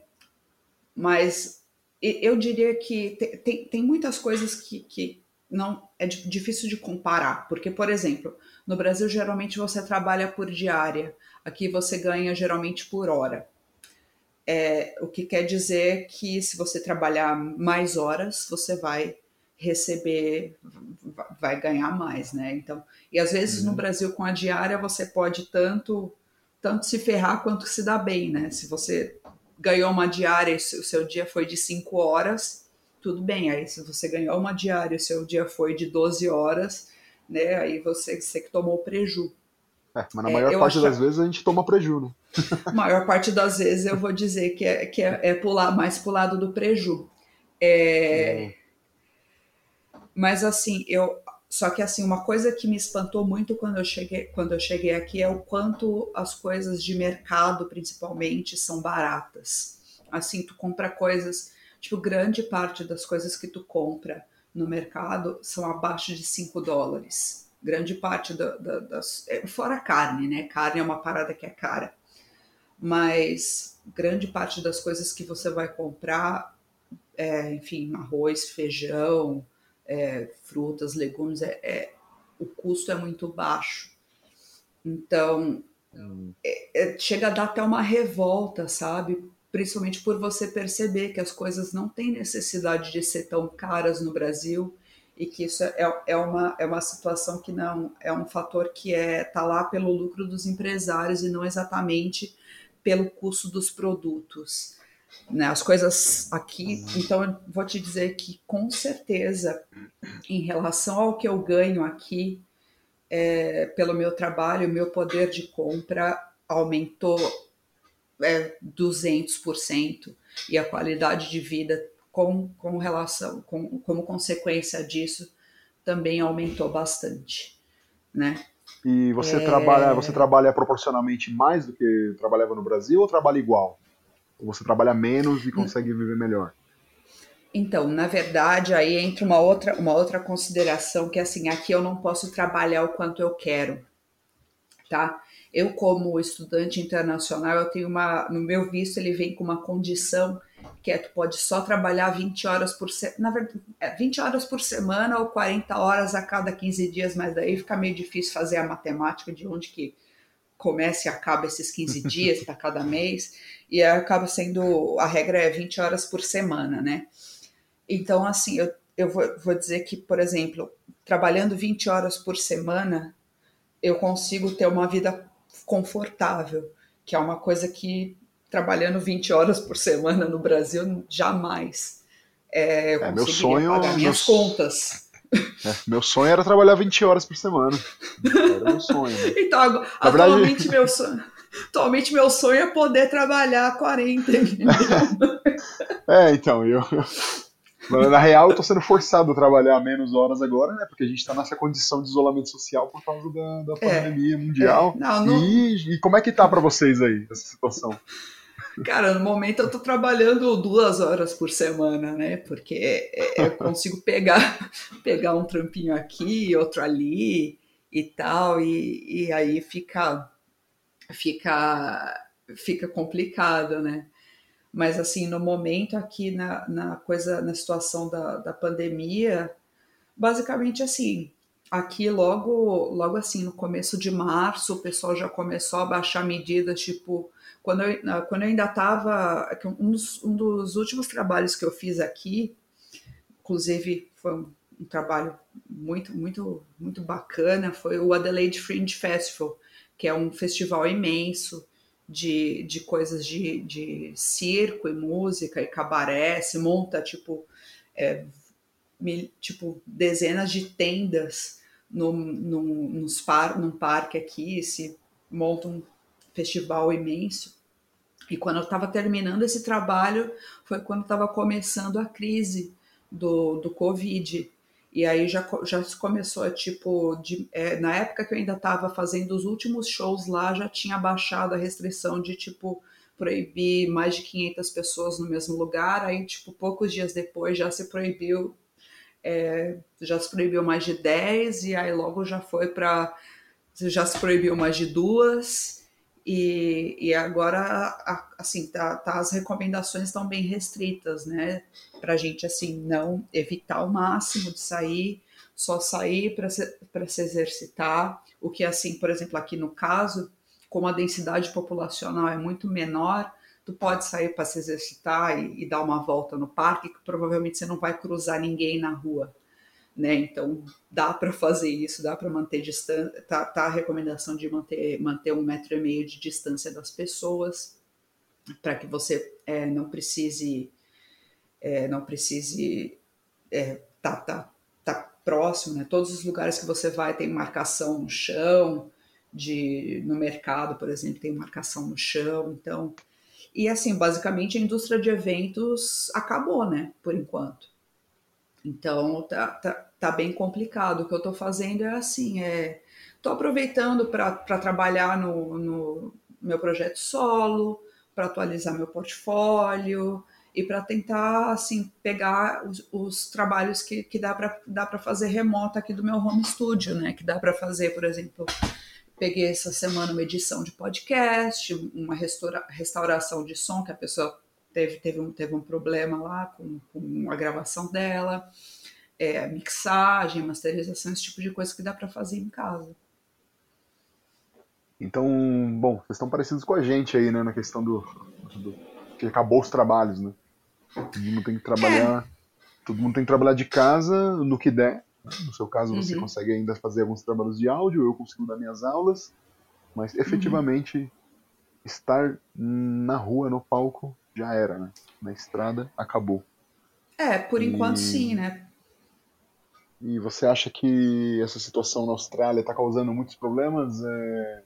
mas eu diria que tem, tem muitas coisas que, que não é difícil de comparar, porque, por exemplo, no Brasil geralmente você trabalha por diária, aqui você ganha geralmente por hora. É, o que quer dizer que se você trabalhar mais horas, você vai receber, vai ganhar mais, né? Então, e às vezes uhum. no Brasil com a diária você pode tanto tanto se ferrar quanto se dar bem, né? Se você ganhou uma diária e o seu dia foi de 5 horas, tudo bem. Aí se você ganhou uma diária e o seu dia foi de 12 horas, né? Aí você, você que tomou preju. É, mas na maior é, parte das vezes a gente toma preju, né? maior parte das vezes eu vou dizer que é, que é, é pular mais pro lado do preju. É, é mas assim, eu só que assim, uma coisa que me espantou muito quando eu cheguei, quando eu cheguei aqui é o quanto as coisas de mercado, principalmente, são baratas. Assim, tu compra coisas, tipo, grande parte das coisas que tu compra no mercado são abaixo de 5 dólares. Grande parte da, da, das. É, fora carne, né? Carne é uma parada que é cara. Mas grande parte das coisas que você vai comprar, é, enfim, arroz, feijão, é, frutas, legumes, é, é, o custo é muito baixo. Então, hum. é, é, chega a dar até uma revolta, sabe? Principalmente por você perceber que as coisas não têm necessidade de ser tão caras no Brasil e que isso é, é, uma, é uma situação que não é um fator que é tá lá pelo lucro dos empresários e não exatamente pelo custo dos produtos né, as coisas aqui. Então, eu vou te dizer que, com certeza, em relação ao que eu ganho aqui, é, pelo meu trabalho, meu poder de compra aumentou é, 200% e a qualidade de vida com, com relação, com, como consequência disso, também aumentou bastante, né? E você é... trabalha, você trabalha proporcionalmente mais do que trabalhava no Brasil ou trabalha igual? Ou você trabalha menos e consegue viver melhor? Então, na verdade, aí entra uma outra, uma outra consideração que é assim, aqui eu não posso trabalhar o quanto eu quero, tá? Eu, como estudante internacional, eu tenho uma, no meu visto, ele vem com uma condição que é tu pode só trabalhar 20 horas por semana, na verdade, é 20 horas por semana ou 40 horas a cada 15 dias, mas daí fica meio difícil fazer a matemática de onde que começa e acaba esses 15 dias para cada mês e acaba sendo a regra é 20 horas por semana, né? Então, assim, eu, eu vou, vou dizer que, por exemplo, trabalhando 20 horas por semana, eu consigo ter uma vida confortável, que é uma coisa que trabalhando 20 horas por semana no Brasil jamais. é, eu é, meu sonho, pagar minhas meus... contas. É, meu sonho era trabalhar 20 horas por semana. Era meu sonho. Então, atualmente, meu sonho, atualmente meu sonho é poder trabalhar 40, é, então, eu, na real, eu tô sendo forçado a trabalhar menos horas agora, né? Porque a gente tá nessa condição de isolamento social por causa da, da é, pandemia mundial. É, não, não... E, e, como é que tá para vocês aí, essa situação? Cara, no momento eu tô trabalhando duas horas por semana, né? Porque é, é, eu consigo pegar, pegar um trampinho aqui, outro ali e tal, e, e aí fica, fica, fica complicado, né? Mas assim, no momento aqui na, na coisa, na situação da, da pandemia, basicamente assim, aqui logo, logo assim, no começo de março, o pessoal já começou a baixar medidas, tipo, quando eu, quando eu ainda estava, um dos, um dos últimos trabalhos que eu fiz aqui, inclusive foi um, um trabalho muito, muito, muito bacana, foi o Adelaide Fringe Festival, que é um festival imenso, de, de coisas de, de circo e música e cabaré, se monta tipo, é, mil, tipo dezenas de tendas no, no, nos par, num parque aqui, se monta um festival imenso. E quando eu estava terminando esse trabalho, foi quando estava começando a crise do, do Covid. E aí já, já começou, tipo, de, é, na época que eu ainda estava fazendo os últimos shows lá, já tinha baixado a restrição de, tipo, proibir mais de 500 pessoas no mesmo lugar. Aí, tipo, poucos dias depois já se proibiu, é, já se proibiu mais de 10, e aí logo já foi para. Já se proibiu mais de duas. E, e agora, assim, tá, tá, as recomendações estão bem restritas, né? Para gente, assim, não evitar o máximo de sair, só sair para se, se exercitar. O que, assim, por exemplo, aqui no caso, como a densidade populacional é muito menor, tu pode sair para se exercitar e, e dar uma volta no parque, que provavelmente você não vai cruzar ninguém na rua né? Então dá para fazer isso, dá para manter distância, tá, tá, a recomendação de manter, manter um metro e meio de distância das pessoas, para que você é, não precise é, não precise é, tá, tá, tá próximo, né? Todos os lugares que você vai tem marcação no chão, de no mercado, por exemplo, tem marcação no chão, então e assim, basicamente a indústria de eventos acabou, né, por enquanto. Então tá, tá, tá bem complicado. O que eu estou fazendo é assim, é estou aproveitando para trabalhar no, no meu projeto solo, para atualizar meu portfólio e para tentar assim pegar os, os trabalhos que, que dá para dá para fazer remoto aqui do meu home studio, né? Que dá para fazer, por exemplo, peguei essa semana uma edição de podcast, uma restaura, restauração de som que a pessoa teve teve um, teve um problema lá com, com a gravação dela é, mixagem, masterização, esse tipo de coisa que dá para fazer em casa. Então, bom, vocês estão parecidos com a gente aí, né, na questão do, do que acabou os trabalhos, né? Todo mundo tem que trabalhar, é. todo mundo tem que trabalhar de casa no que der. No seu caso, você uhum. consegue ainda fazer alguns trabalhos de áudio, eu consigo dar minhas aulas, mas uhum. efetivamente uhum. estar na rua, no palco, já era, né? Na estrada, acabou. É, por enquanto e... sim, né? E você acha que essa situação na Austrália está causando muitos problemas é,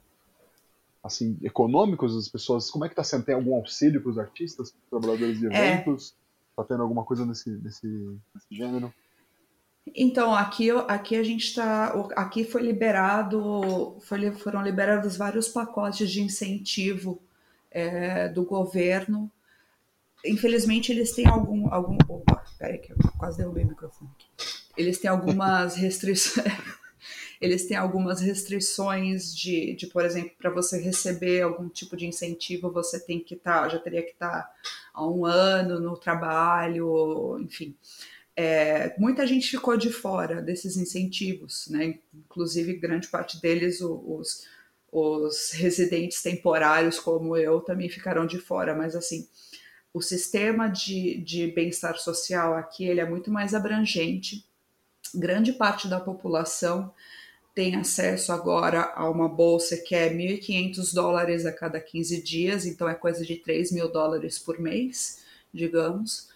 assim econômicos das pessoas? Como é que está sendo? Tem algum auxílio para os artistas, para os trabalhadores de é. eventos? Está é. tendo alguma coisa nesse, nesse, nesse gênero? Então, aqui, aqui a gente está. Aqui foi liberado, foi, foram liberados vários pacotes de incentivo é, do governo. Infelizmente, eles têm algum. algum opa, peraí, que eu quase derrubei o microfone aqui eles têm algumas restrições. eles têm algumas restrições de, de por exemplo, para você receber algum tipo de incentivo, você tem que estar, tá, já teria que estar tá há um ano no trabalho, enfim. É, muita gente ficou de fora desses incentivos, né? Inclusive, grande parte deles, os, os residentes temporários, como eu, também ficaram de fora, mas assim, o sistema de, de bem-estar social aqui ele é muito mais abrangente grande parte da população tem acesso agora a uma bolsa que é 1.500 dólares a cada 15 dias, então é coisa de 3 mil dólares por mês, digamos.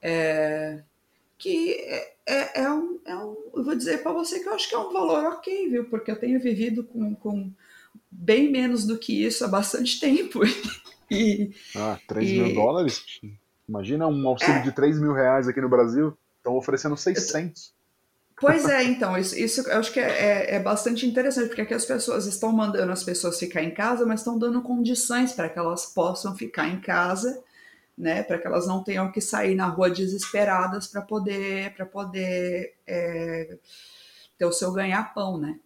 É, que é, é, é, um, é um, eu vou dizer para você que eu acho que é um valor ok, viu? Porque eu tenho vivido com, com bem menos do que isso há bastante tempo. e, ah, 3 e, mil dólares? Imagina um auxílio é, de 3 mil reais aqui no Brasil. Estão oferecendo 600. Pois é, então, isso, isso eu acho que é, é, é, bastante interessante, porque aqui as pessoas estão mandando as pessoas ficar em casa, mas estão dando condições para que elas possam ficar em casa, né, para que elas não tenham que sair na rua desesperadas para poder, para poder é, ter o seu ganha-pão, né.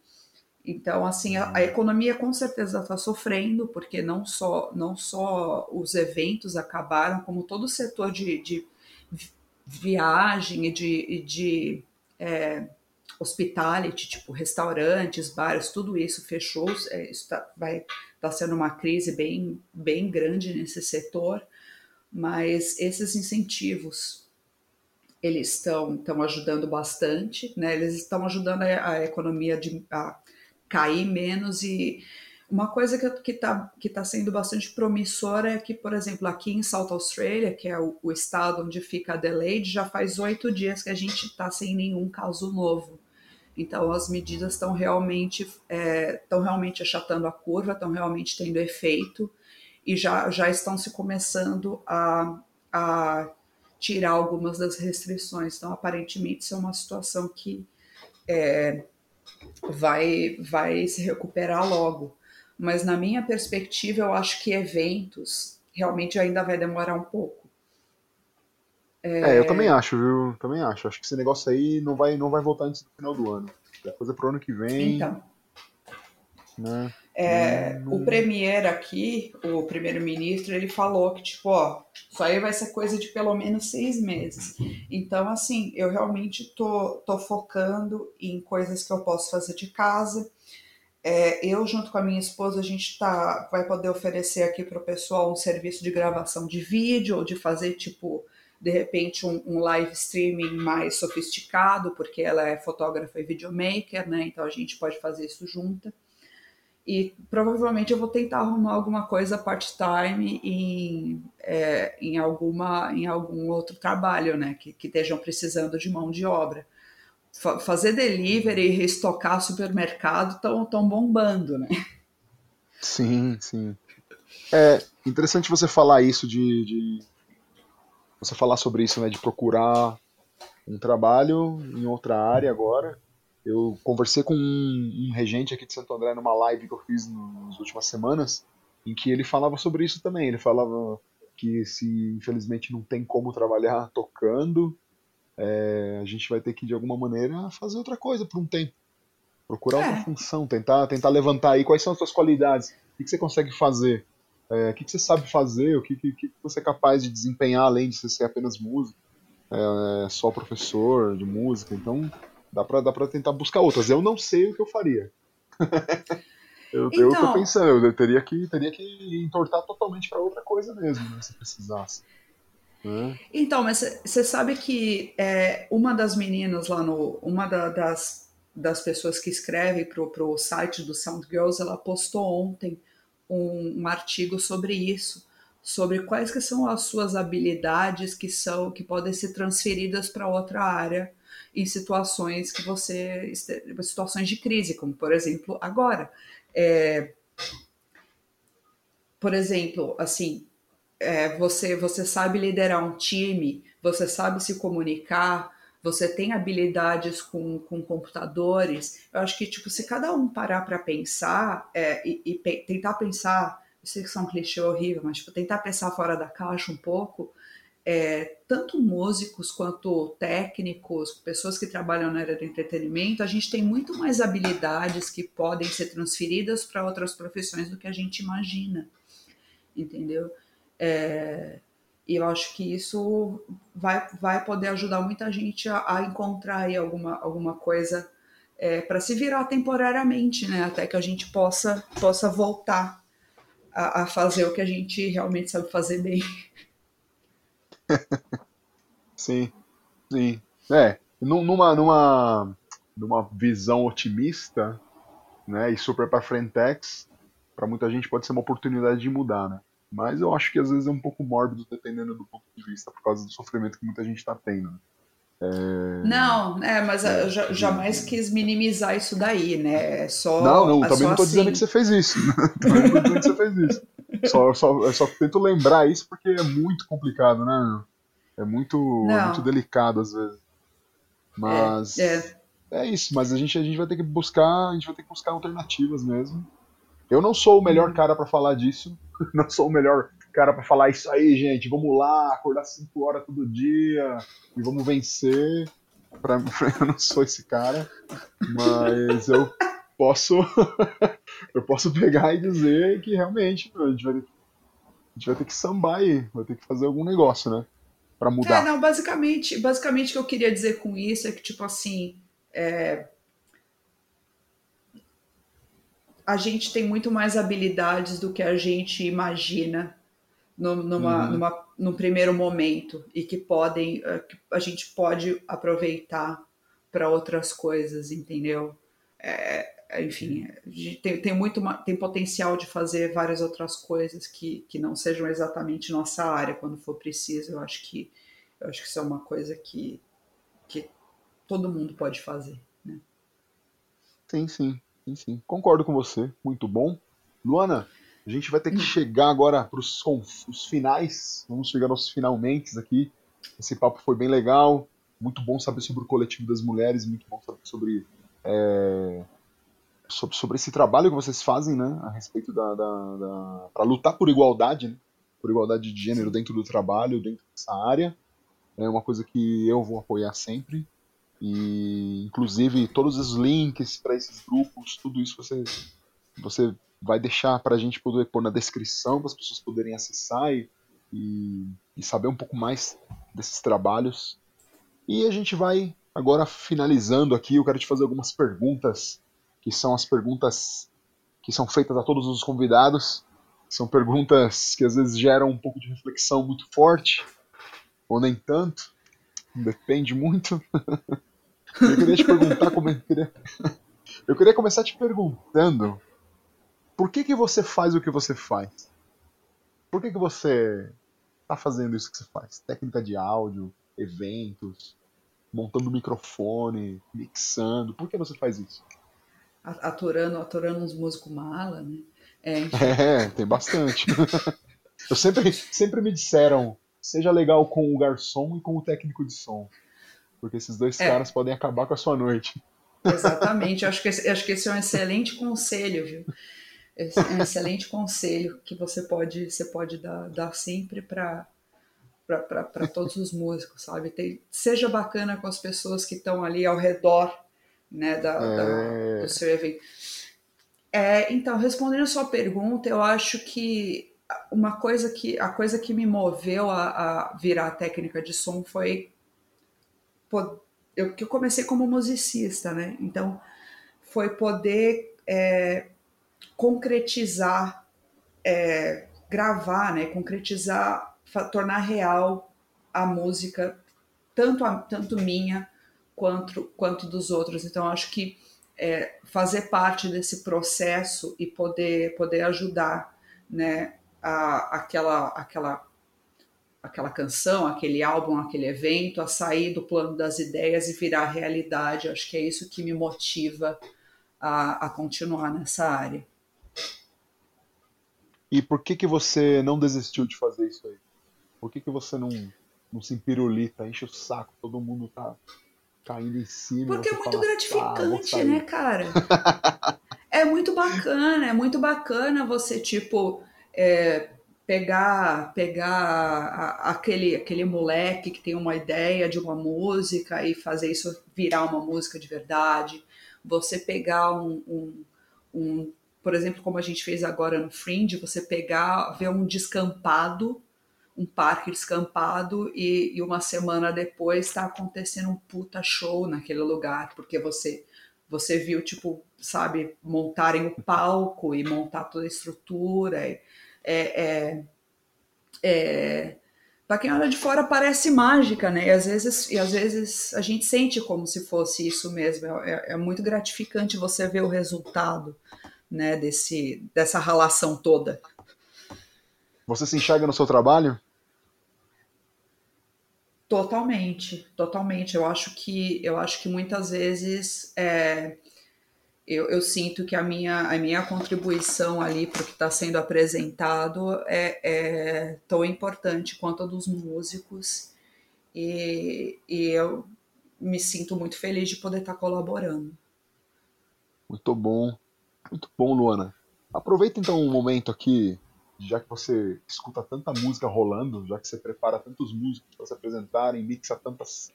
Então, assim, a, a economia com certeza está sofrendo, porque não só, não só os eventos acabaram, como todo o setor de, de viagem e de, e de é, hospitality, tipo restaurantes, bares, tudo isso fechou. É, isso tá, vai tá sendo uma crise bem, bem grande nesse setor, mas esses incentivos eles estão estão ajudando bastante, né? Eles estão ajudando a, a economia de, a cair menos e uma coisa que está que tá sendo bastante promissora é que, por exemplo, aqui em South Australia, que é o, o estado onde fica Adelaide, já faz oito dias que a gente está sem nenhum caso novo. Então, as medidas estão realmente, estão é, realmente achatando a curva, estão realmente tendo efeito e já, já estão se começando a, a tirar algumas das restrições. Então, aparentemente, isso é uma situação que é, vai, vai se recuperar logo mas na minha perspectiva, eu acho que eventos realmente ainda vai demorar um pouco. É... é, eu também acho, viu? Também acho. Acho que esse negócio aí não vai, não vai voltar antes do final do ano. É coisa pro ano que vem. Então. Né? É, hum... O premier aqui, o primeiro-ministro, ele falou que, tipo, ó, isso aí vai ser coisa de pelo menos seis meses. Então, assim, eu realmente tô, tô focando em coisas que eu posso fazer de casa é, eu, junto com a minha esposa, a gente tá, vai poder oferecer aqui para o pessoal um serviço de gravação de vídeo ou de fazer, tipo, de repente, um, um, live streaming mais sofisticado, porque ela é fotógrafa e videomaker, né? Então a gente pode fazer isso junta. E provavelmente eu vou tentar arrumar alguma coisa part-time em, é, em, alguma, em algum outro trabalho, né? Que, que estejam precisando de mão de obra fazer delivery e restocar supermercado estão tão bombando, né? Sim, sim. É interessante você falar isso de, de, você falar sobre isso, né, de procurar um trabalho em outra área agora. Eu conversei com um, um regente aqui de Santo André numa live que eu fiz nas últimas semanas, em que ele falava sobre isso também. Ele falava que se infelizmente não tem como trabalhar tocando, é, a gente vai ter que, de alguma maneira, fazer outra coisa por um tempo. Procurar é. outra função, tentar, tentar levantar aí quais são as suas qualidades, o que, que você consegue fazer, é, o que, que você sabe fazer, o que, que, que você é capaz de desempenhar além de você ser apenas músico, é, só professor de música. Então, dá pra, dá pra tentar buscar outras. Eu não sei o que eu faria. eu, então... eu tô então pensando, eu teria que, teria que entortar totalmente para outra coisa mesmo, né, se precisasse. Hum. Então, mas você sabe que é, uma das meninas lá no. Uma da, das, das pessoas que escreve pro, pro site do Sound Girls, ela postou ontem um, um artigo sobre isso, sobre quais que são as suas habilidades que são que podem ser transferidas para outra área em situações que você situações de crise, como por exemplo agora. É, por exemplo, assim, é, você, você sabe liderar um time, você sabe se comunicar, você tem habilidades com, com computadores. Eu acho que, tipo, se cada um parar para pensar é, e, e pe tentar pensar, eu sei que isso é um clichê horrível, mas tipo, tentar pensar fora da caixa um pouco, é, tanto músicos quanto técnicos, pessoas que trabalham na área do entretenimento, a gente tem muito mais habilidades que podem ser transferidas para outras profissões do que a gente imagina, entendeu? É, e eu acho que isso vai, vai poder ajudar muita gente a, a encontrar aí alguma, alguma coisa é, para se virar temporariamente, né? Até que a gente possa, possa voltar a, a fazer o que a gente realmente sabe fazer bem. sim, sim. É, numa, numa, numa visão otimista, né, e super para frentex, para muita gente pode ser uma oportunidade de mudar, né? Mas eu acho que às vezes é um pouco mórbido, dependendo do ponto de vista, por causa do sofrimento que muita gente está tendo. Né? É... Não, é, mas eu já, jamais quis minimizar isso daí, né? É só, não, não, é também não tô assim. dizendo que você fez isso. também não tô dizendo que você fez isso. Só, só, eu só tento lembrar isso porque é muito complicado, né? É muito, é muito delicado às vezes. Mas é, é. é, isso, mas a gente, a gente vai ter que buscar, a gente vai ter que buscar alternativas mesmo. Eu não sou o melhor cara para falar disso. Não sou o melhor cara para falar isso aí, gente. Vamos lá, acordar 5 horas todo dia e vamos vencer. Pra, eu não sou esse cara, mas eu posso eu posso pegar e dizer que realmente a gente vai, a gente vai ter que sambar aí, vai ter que fazer algum negócio, né? Pra mudar. É, não, basicamente, basicamente o que eu queria dizer com isso é que, tipo assim, é, a gente tem muito mais habilidades do que a gente imagina no, numa, uhum. numa, num primeiro momento e que podem eh, que a gente pode aproveitar para outras coisas, entendeu? É, enfim, tem, tem muito tem potencial de fazer várias outras coisas que, que não sejam exatamente nossa área quando for preciso. Eu acho que eu acho que isso é uma coisa que, que todo mundo pode fazer. Né? Sim, sim, sim, sim. Concordo com você. Muito bom. Luana, a gente vai ter que hum. chegar agora para os finais. Vamos chegar aos finalmente aqui. Esse papo foi bem legal. Muito bom saber sobre o coletivo das mulheres. Muito bom saber sobre, é, sobre, sobre, esse trabalho que vocês fazem, né? A respeito da. da, da para lutar por igualdade, né? Por igualdade de gênero dentro do trabalho, dentro dessa área. É uma coisa que eu vou apoiar sempre. E, inclusive, todos os links para esses grupos, tudo isso você, você vai deixar para a gente poder pôr na descrição para as pessoas poderem acessar e, e, e, saber um pouco mais desses trabalhos. E a gente vai agora finalizando aqui. Eu quero te fazer algumas perguntas, que são as perguntas que são feitas a todos os convidados. São perguntas que às vezes geram um pouco de reflexão muito forte, ou nem tanto, depende muito. eu queria te perguntar como eu queria. Eu queria começar te perguntando por que, que você faz o que você faz? Por que, que você está fazendo isso que você faz? Técnica de áudio, eventos, montando microfone, mixando. Por que você faz isso? Aturando, aturando uns músicos mala, né? É, é tem bastante. Eu sempre, sempre me disseram, seja legal com o garçom e com o técnico de som. Porque esses dois é. caras podem acabar com a sua noite. Exatamente, acho que, esse, acho que esse é um excelente conselho, viu? é um excelente conselho que você pode, você pode dar, dar sempre para para todos os músicos, sabe? Tem, seja bacana com as pessoas que estão ali ao redor né, da, é... da, do seu evento. É, então, respondendo a sua pergunta, eu acho que uma coisa que a coisa que me moveu a, a virar técnica de som foi eu que eu comecei como musicista, né? Então foi poder é, concretizar, é, gravar, né, concretizar, tornar real a música, tanto, a, tanto minha quanto, quanto dos outros. Então, acho que é, fazer parte desse processo e poder, poder ajudar né, a, aquela, aquela, aquela canção, aquele álbum, aquele evento a sair do plano das ideias e virar realidade. Acho que é isso que me motiva a, a continuar nessa área. E por que que você não desistiu de fazer isso aí? Por que que você não, não se empirulita, enche o saco, todo mundo tá caindo em cima? Porque é muito fala, gratificante, ah, né, cara? é muito bacana, é muito bacana você, tipo, é, pegar pegar aquele, aquele moleque que tem uma ideia de uma música e fazer isso virar uma música de verdade. Você pegar um, um, um por exemplo, como a gente fez agora no Fringe, você pegar, ver um descampado, um parque descampado e, e uma semana depois está acontecendo um puta show naquele lugar, porque você você viu, tipo, sabe, montarem o palco e montar toda a estrutura. É, é, é, para quem olha de fora parece mágica, né? E às vezes, e às vezes a gente sente como se fosse isso mesmo. É, é muito gratificante você ver o resultado né, desse, dessa relação toda. Você se enxerga no seu trabalho? Totalmente, totalmente. Eu acho que eu acho que muitas vezes é, eu, eu, sinto que a minha, a minha contribuição ali para o que está sendo apresentado é, é, tão importante quanto a dos músicos e, e eu me sinto muito feliz de poder estar tá colaborando. Muito bom, muito bom, Luana. Aproveita então um momento aqui já que você escuta tanta música rolando, já que você prepara tantos músicos para se apresentarem, mixa tantas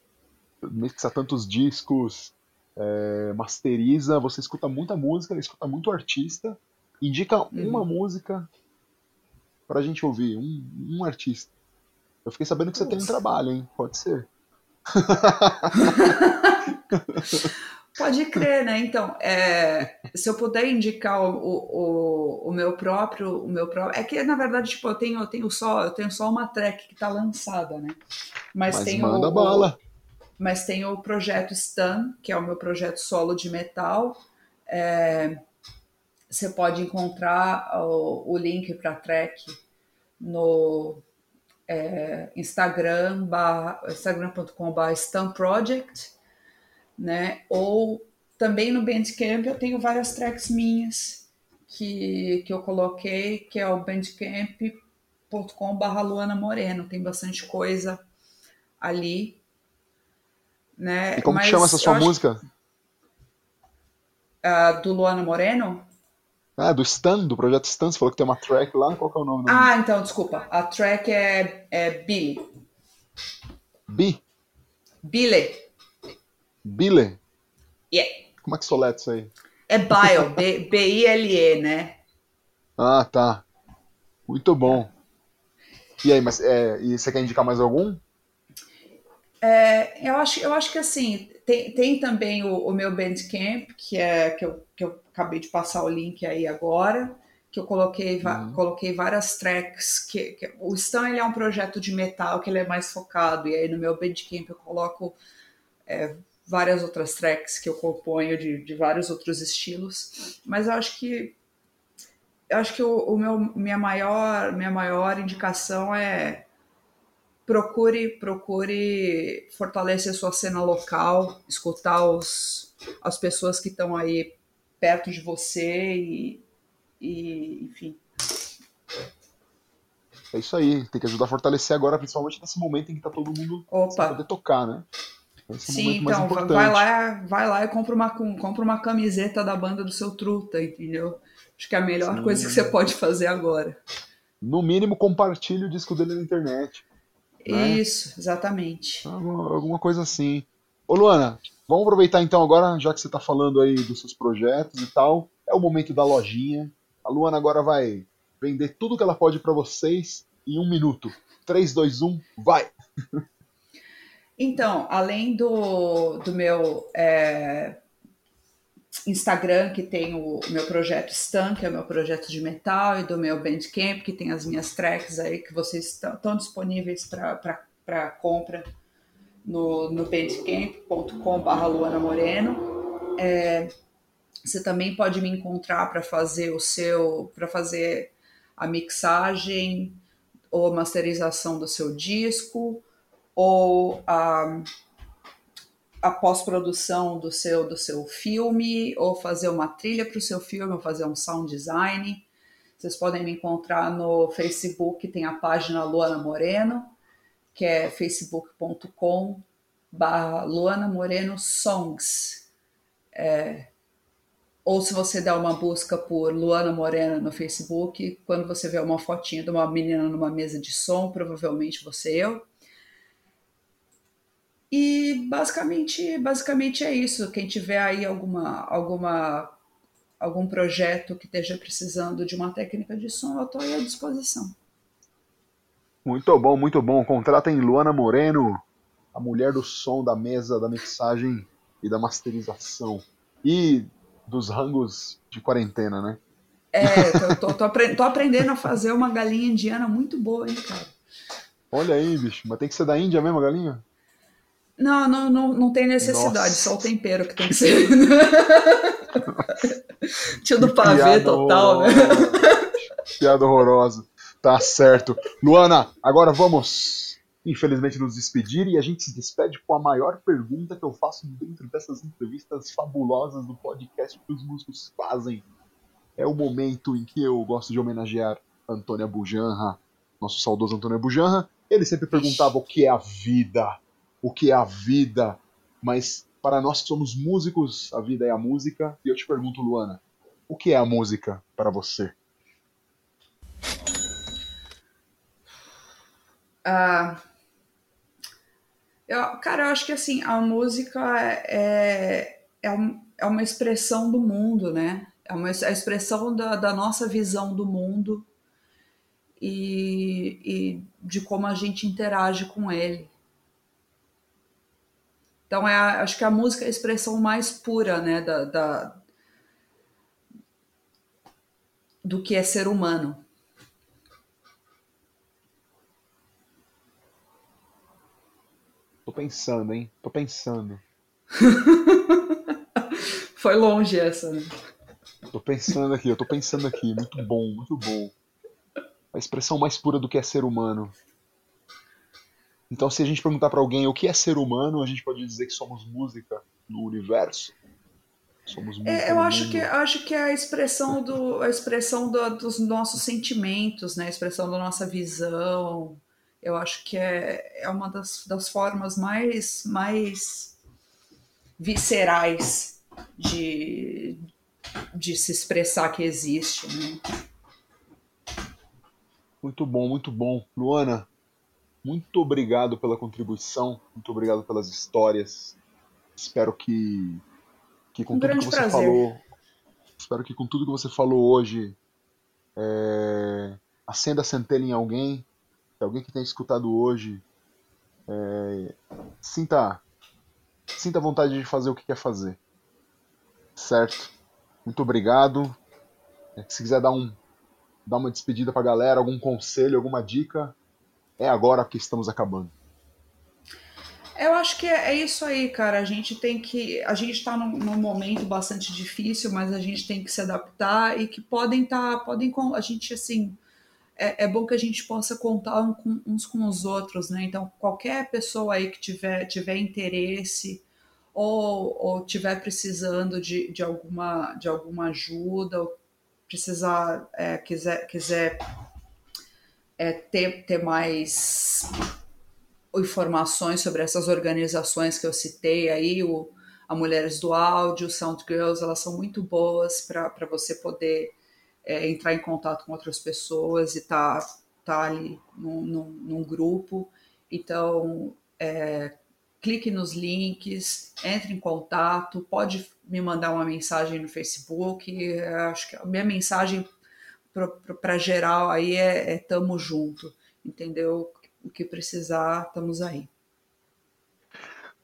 mixa tantos discos, é, masteriza, você escuta muita música, escuta muito artista, indica uhum. uma música pra gente ouvir, um, um artista. Eu fiquei sabendo que você Nossa. tem um trabalho, hein? Pode ser. Pode crer, né? Então, é, se eu puder indicar o, o, o, meu próprio, o meu próprio, é que na verdade, tipo, eu tenho, eu tenho só, eu tenho só uma track que está lançada, né? Mas, mas tem manda o, bala. Mas tem o projeto Stan, que é o meu projeto solo de metal. É, você pode encontrar o, o link para a track no é, Instagram, instagram.com.br Stan Project né? Ou também no Bandcamp eu tenho várias tracks minhas que, que eu coloquei, que é o bandcamp.com.br Luana Moreno. Tem bastante coisa ali. Né? E como Mas chama essa sua música? Uh, do Luana Moreno? Ah, do Stan, do projeto Stan, você falou que tem uma track lá, qual que é o nome? Ah, então, desculpa. A track é, é Billy. Bi? Billy. Bile? Yeah. Como é que soleta isso aí? É Bile, B-I-L-E, né? Ah, tá. Muito bom. E aí, mas é, e você quer indicar mais algum? É, eu, acho, eu acho que assim, tem, tem também o, o, meu Bandcamp, que é que eu, que eu acabei de passar o link aí agora, que eu coloquei, uhum. coloquei várias tracks. Que, que, o Stan ele é um projeto de metal que ele é mais focado, e aí no meu Bandcamp eu coloco é, várias outras tracks que eu componho de, de vários outros estilos, mas eu acho que eu acho que o, o, meu minha maior minha maior indicação é procure procure fortalecer sua cena local, escutar os, as pessoas que estão aí perto de você e, e enfim. É isso aí, tem que ajudar a fortalecer agora, principalmente nesse momento em que tá todo mundo Opa. poder tocar, né? Esse é Sim, então, vai lá, vai lá e compra uma, compra uma camiseta da banda do seu truta, entendeu? Acho que é a melhor Sim. coisa que você pode fazer agora. No mínimo, compartilhe o disco dele na internet. Né? Isso, exatamente. Alguma, coisa assim. Ô Luana, vamos aproveitar então agora, já que você está falando aí dos seus projetos e tal, é o momento da lojinha. A Luana agora vai vender tudo que ela pode para vocês em um minuto. 3, 2, 1, vai! Então, além do, do meu é, Instagram, que tem o, meu projeto Stan, que é o meu projeto de metal, e do meu Bandcamp, que tem as minhas tracks aí que vocês estão disponíveis para compra no, no bandcamp.com.br Luana Moreno. É, você também pode me encontrar para fazer o seu, para fazer a mixagem ou masterização do seu disco ou a, a pós-produção do seu, do seu filme, ou fazer uma trilha para o seu filme, ou fazer um sound design. Vocês podem me encontrar no Facebook, tem a página Luana Moreno, que é facebook.com barra Luana Moreno Songs. É, ou se você der uma busca por Luana Morena no Facebook, quando você vê uma fotinha de uma menina numa mesa de som, provavelmente você eu. E basicamente, basicamente é isso. Quem tiver aí alguma, alguma, algum projeto que esteja precisando de uma técnica de som, eu estou aí à disposição. Muito bom, muito bom. Contratem Luana Moreno, a mulher do som, da mesa, da mixagem e da masterização. E dos rangos de quarentena, né? É, tô, tô, tô aprendendo a fazer uma galinha indiana muito boa, hein, cara. Olha aí, bicho. Mas tem que ser da Índia mesmo, a galinha? Não, não, não, não tem necessidade, Nossa. só o tempero que tem que ser. Tio do pavê total, né? Piada horrorosa. Tá certo. Luana, agora vamos infelizmente, nos despedir e a gente se despede com a maior pergunta que eu faço dentro dessas entrevistas fabulosas do podcast que os músicos fazem. É o momento em que eu gosto de homenagear Antônia Bujanra, nosso saudoso Antônio Bujanra. Ele sempre perguntava o que é a vida, o que é a vida, mas para nós que somos músicos, a vida é a música. E eu te pergunto, Luana, o que é a música para você? Uh, eu, cara, eu acho que assim, a música é, é, é uma expressão do mundo, né? É uma é a expressão da, da nossa visão do mundo e, e de como a gente interage com ele. Então, é a, acho que a música é a expressão mais pura né, da, da, do que é ser humano. Tô pensando, hein? Tô pensando. Foi longe essa, né? Tô pensando aqui, eu tô pensando aqui. Muito bom, muito bom. A expressão mais pura do que é ser humano. Então, se a gente perguntar para alguém o que é ser humano, a gente pode dizer que somos música no universo. Somos música é, eu acho mundo. que acho que é a expressão do a expressão do, dos nossos sentimentos, né? A expressão da nossa visão. Eu acho que é, é uma das, das formas mais mais viscerais de, de se expressar que existe, né? Muito bom, muito bom. Luana, muito obrigado pela contribuição, muito obrigado pelas histórias. Espero que, que com um tudo que você prazer. falou, espero que com tudo que você falou hoje é, acenda a centelha em alguém, que alguém que tenha escutado hoje é, sinta sinta vontade de fazer o que quer fazer, certo? Muito obrigado. É, se quiser dar um dar uma despedida para a galera, algum conselho, alguma dica, é agora que estamos acabando. Eu acho que é, é isso aí, cara. A gente tem que. A gente está num, num, momento bastante difícil, mas a gente tem que se adaptar e que podem estar. Tá, podem, a gente, assim. É, é, bom que a gente possa contar um com, uns com os outros, né? Então, qualquer pessoa aí que tiver, tiver interesse ou, ou tiver precisando de, de, alguma, de alguma ajuda, ou precisar, é, quiser, quiser é, ter, ter mais informações sobre essas organizações que eu citei aí, o, a Mulheres do Áudio, Sound Girls, elas são muito boas para você poder é, entrar em contato com outras pessoas e estar tá, tá ali num, num, num grupo. Então, é, clique nos links, entre em contato, pode me mandar uma mensagem no Facebook. Acho que a minha mensagem para geral aí é, é tamo junto, entendeu? O que precisar, estamos aí.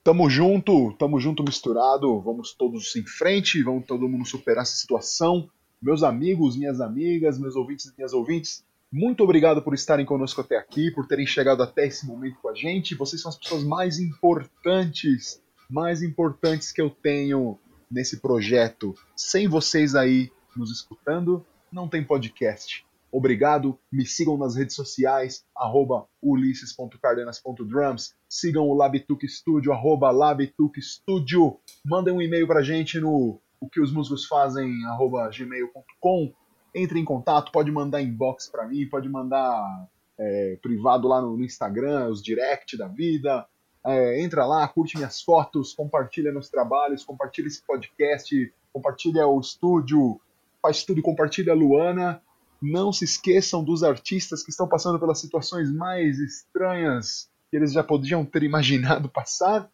Tamo junto, tamo junto misturado, vamos todos em frente, vamos todo mundo superar essa situação. Meus amigos, minhas amigas, meus ouvintes e minhas ouvintes, muito obrigado por estarem conosco até aqui, por terem chegado até esse momento com a gente. Vocês são as pessoas mais importantes, mais importantes que eu tenho nesse projeto. Sem vocês aí nos escutando, não tem podcast. Obrigado, me sigam nas redes sociais, arroba ulisses.cardenas.drums, sigam o Labituc Studio, arroba Labituc Studio, mandem um e-mail pra gente no o que os músicos fazem, arroba gmail.com, entre em contato, pode mandar inbox para mim, pode mandar é, privado lá no, no, Instagram, os direct da vida, é, entra lá, curte minhas fotos, compartilha meus trabalhos, compartilha esse podcast, compartilha o estúdio, faz tudo, compartilha a Luana. Não se esqueçam dos artistas que estão passando pelas situações mais estranhas que eles já podiam ter imaginado passar.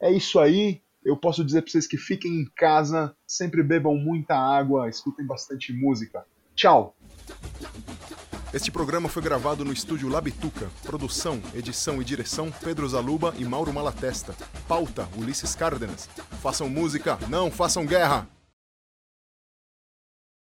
É isso aí. Eu posso dizer para vocês que fiquem em casa, sempre bebam muita água, escutem bastante música. Tchau! Este programa foi gravado no estúdio Labituca. Produção, edição e direção Pedro Zaluba e Mauro Malatesta. Pauta Ulisses Cárdenas. Façam música, não façam guerra!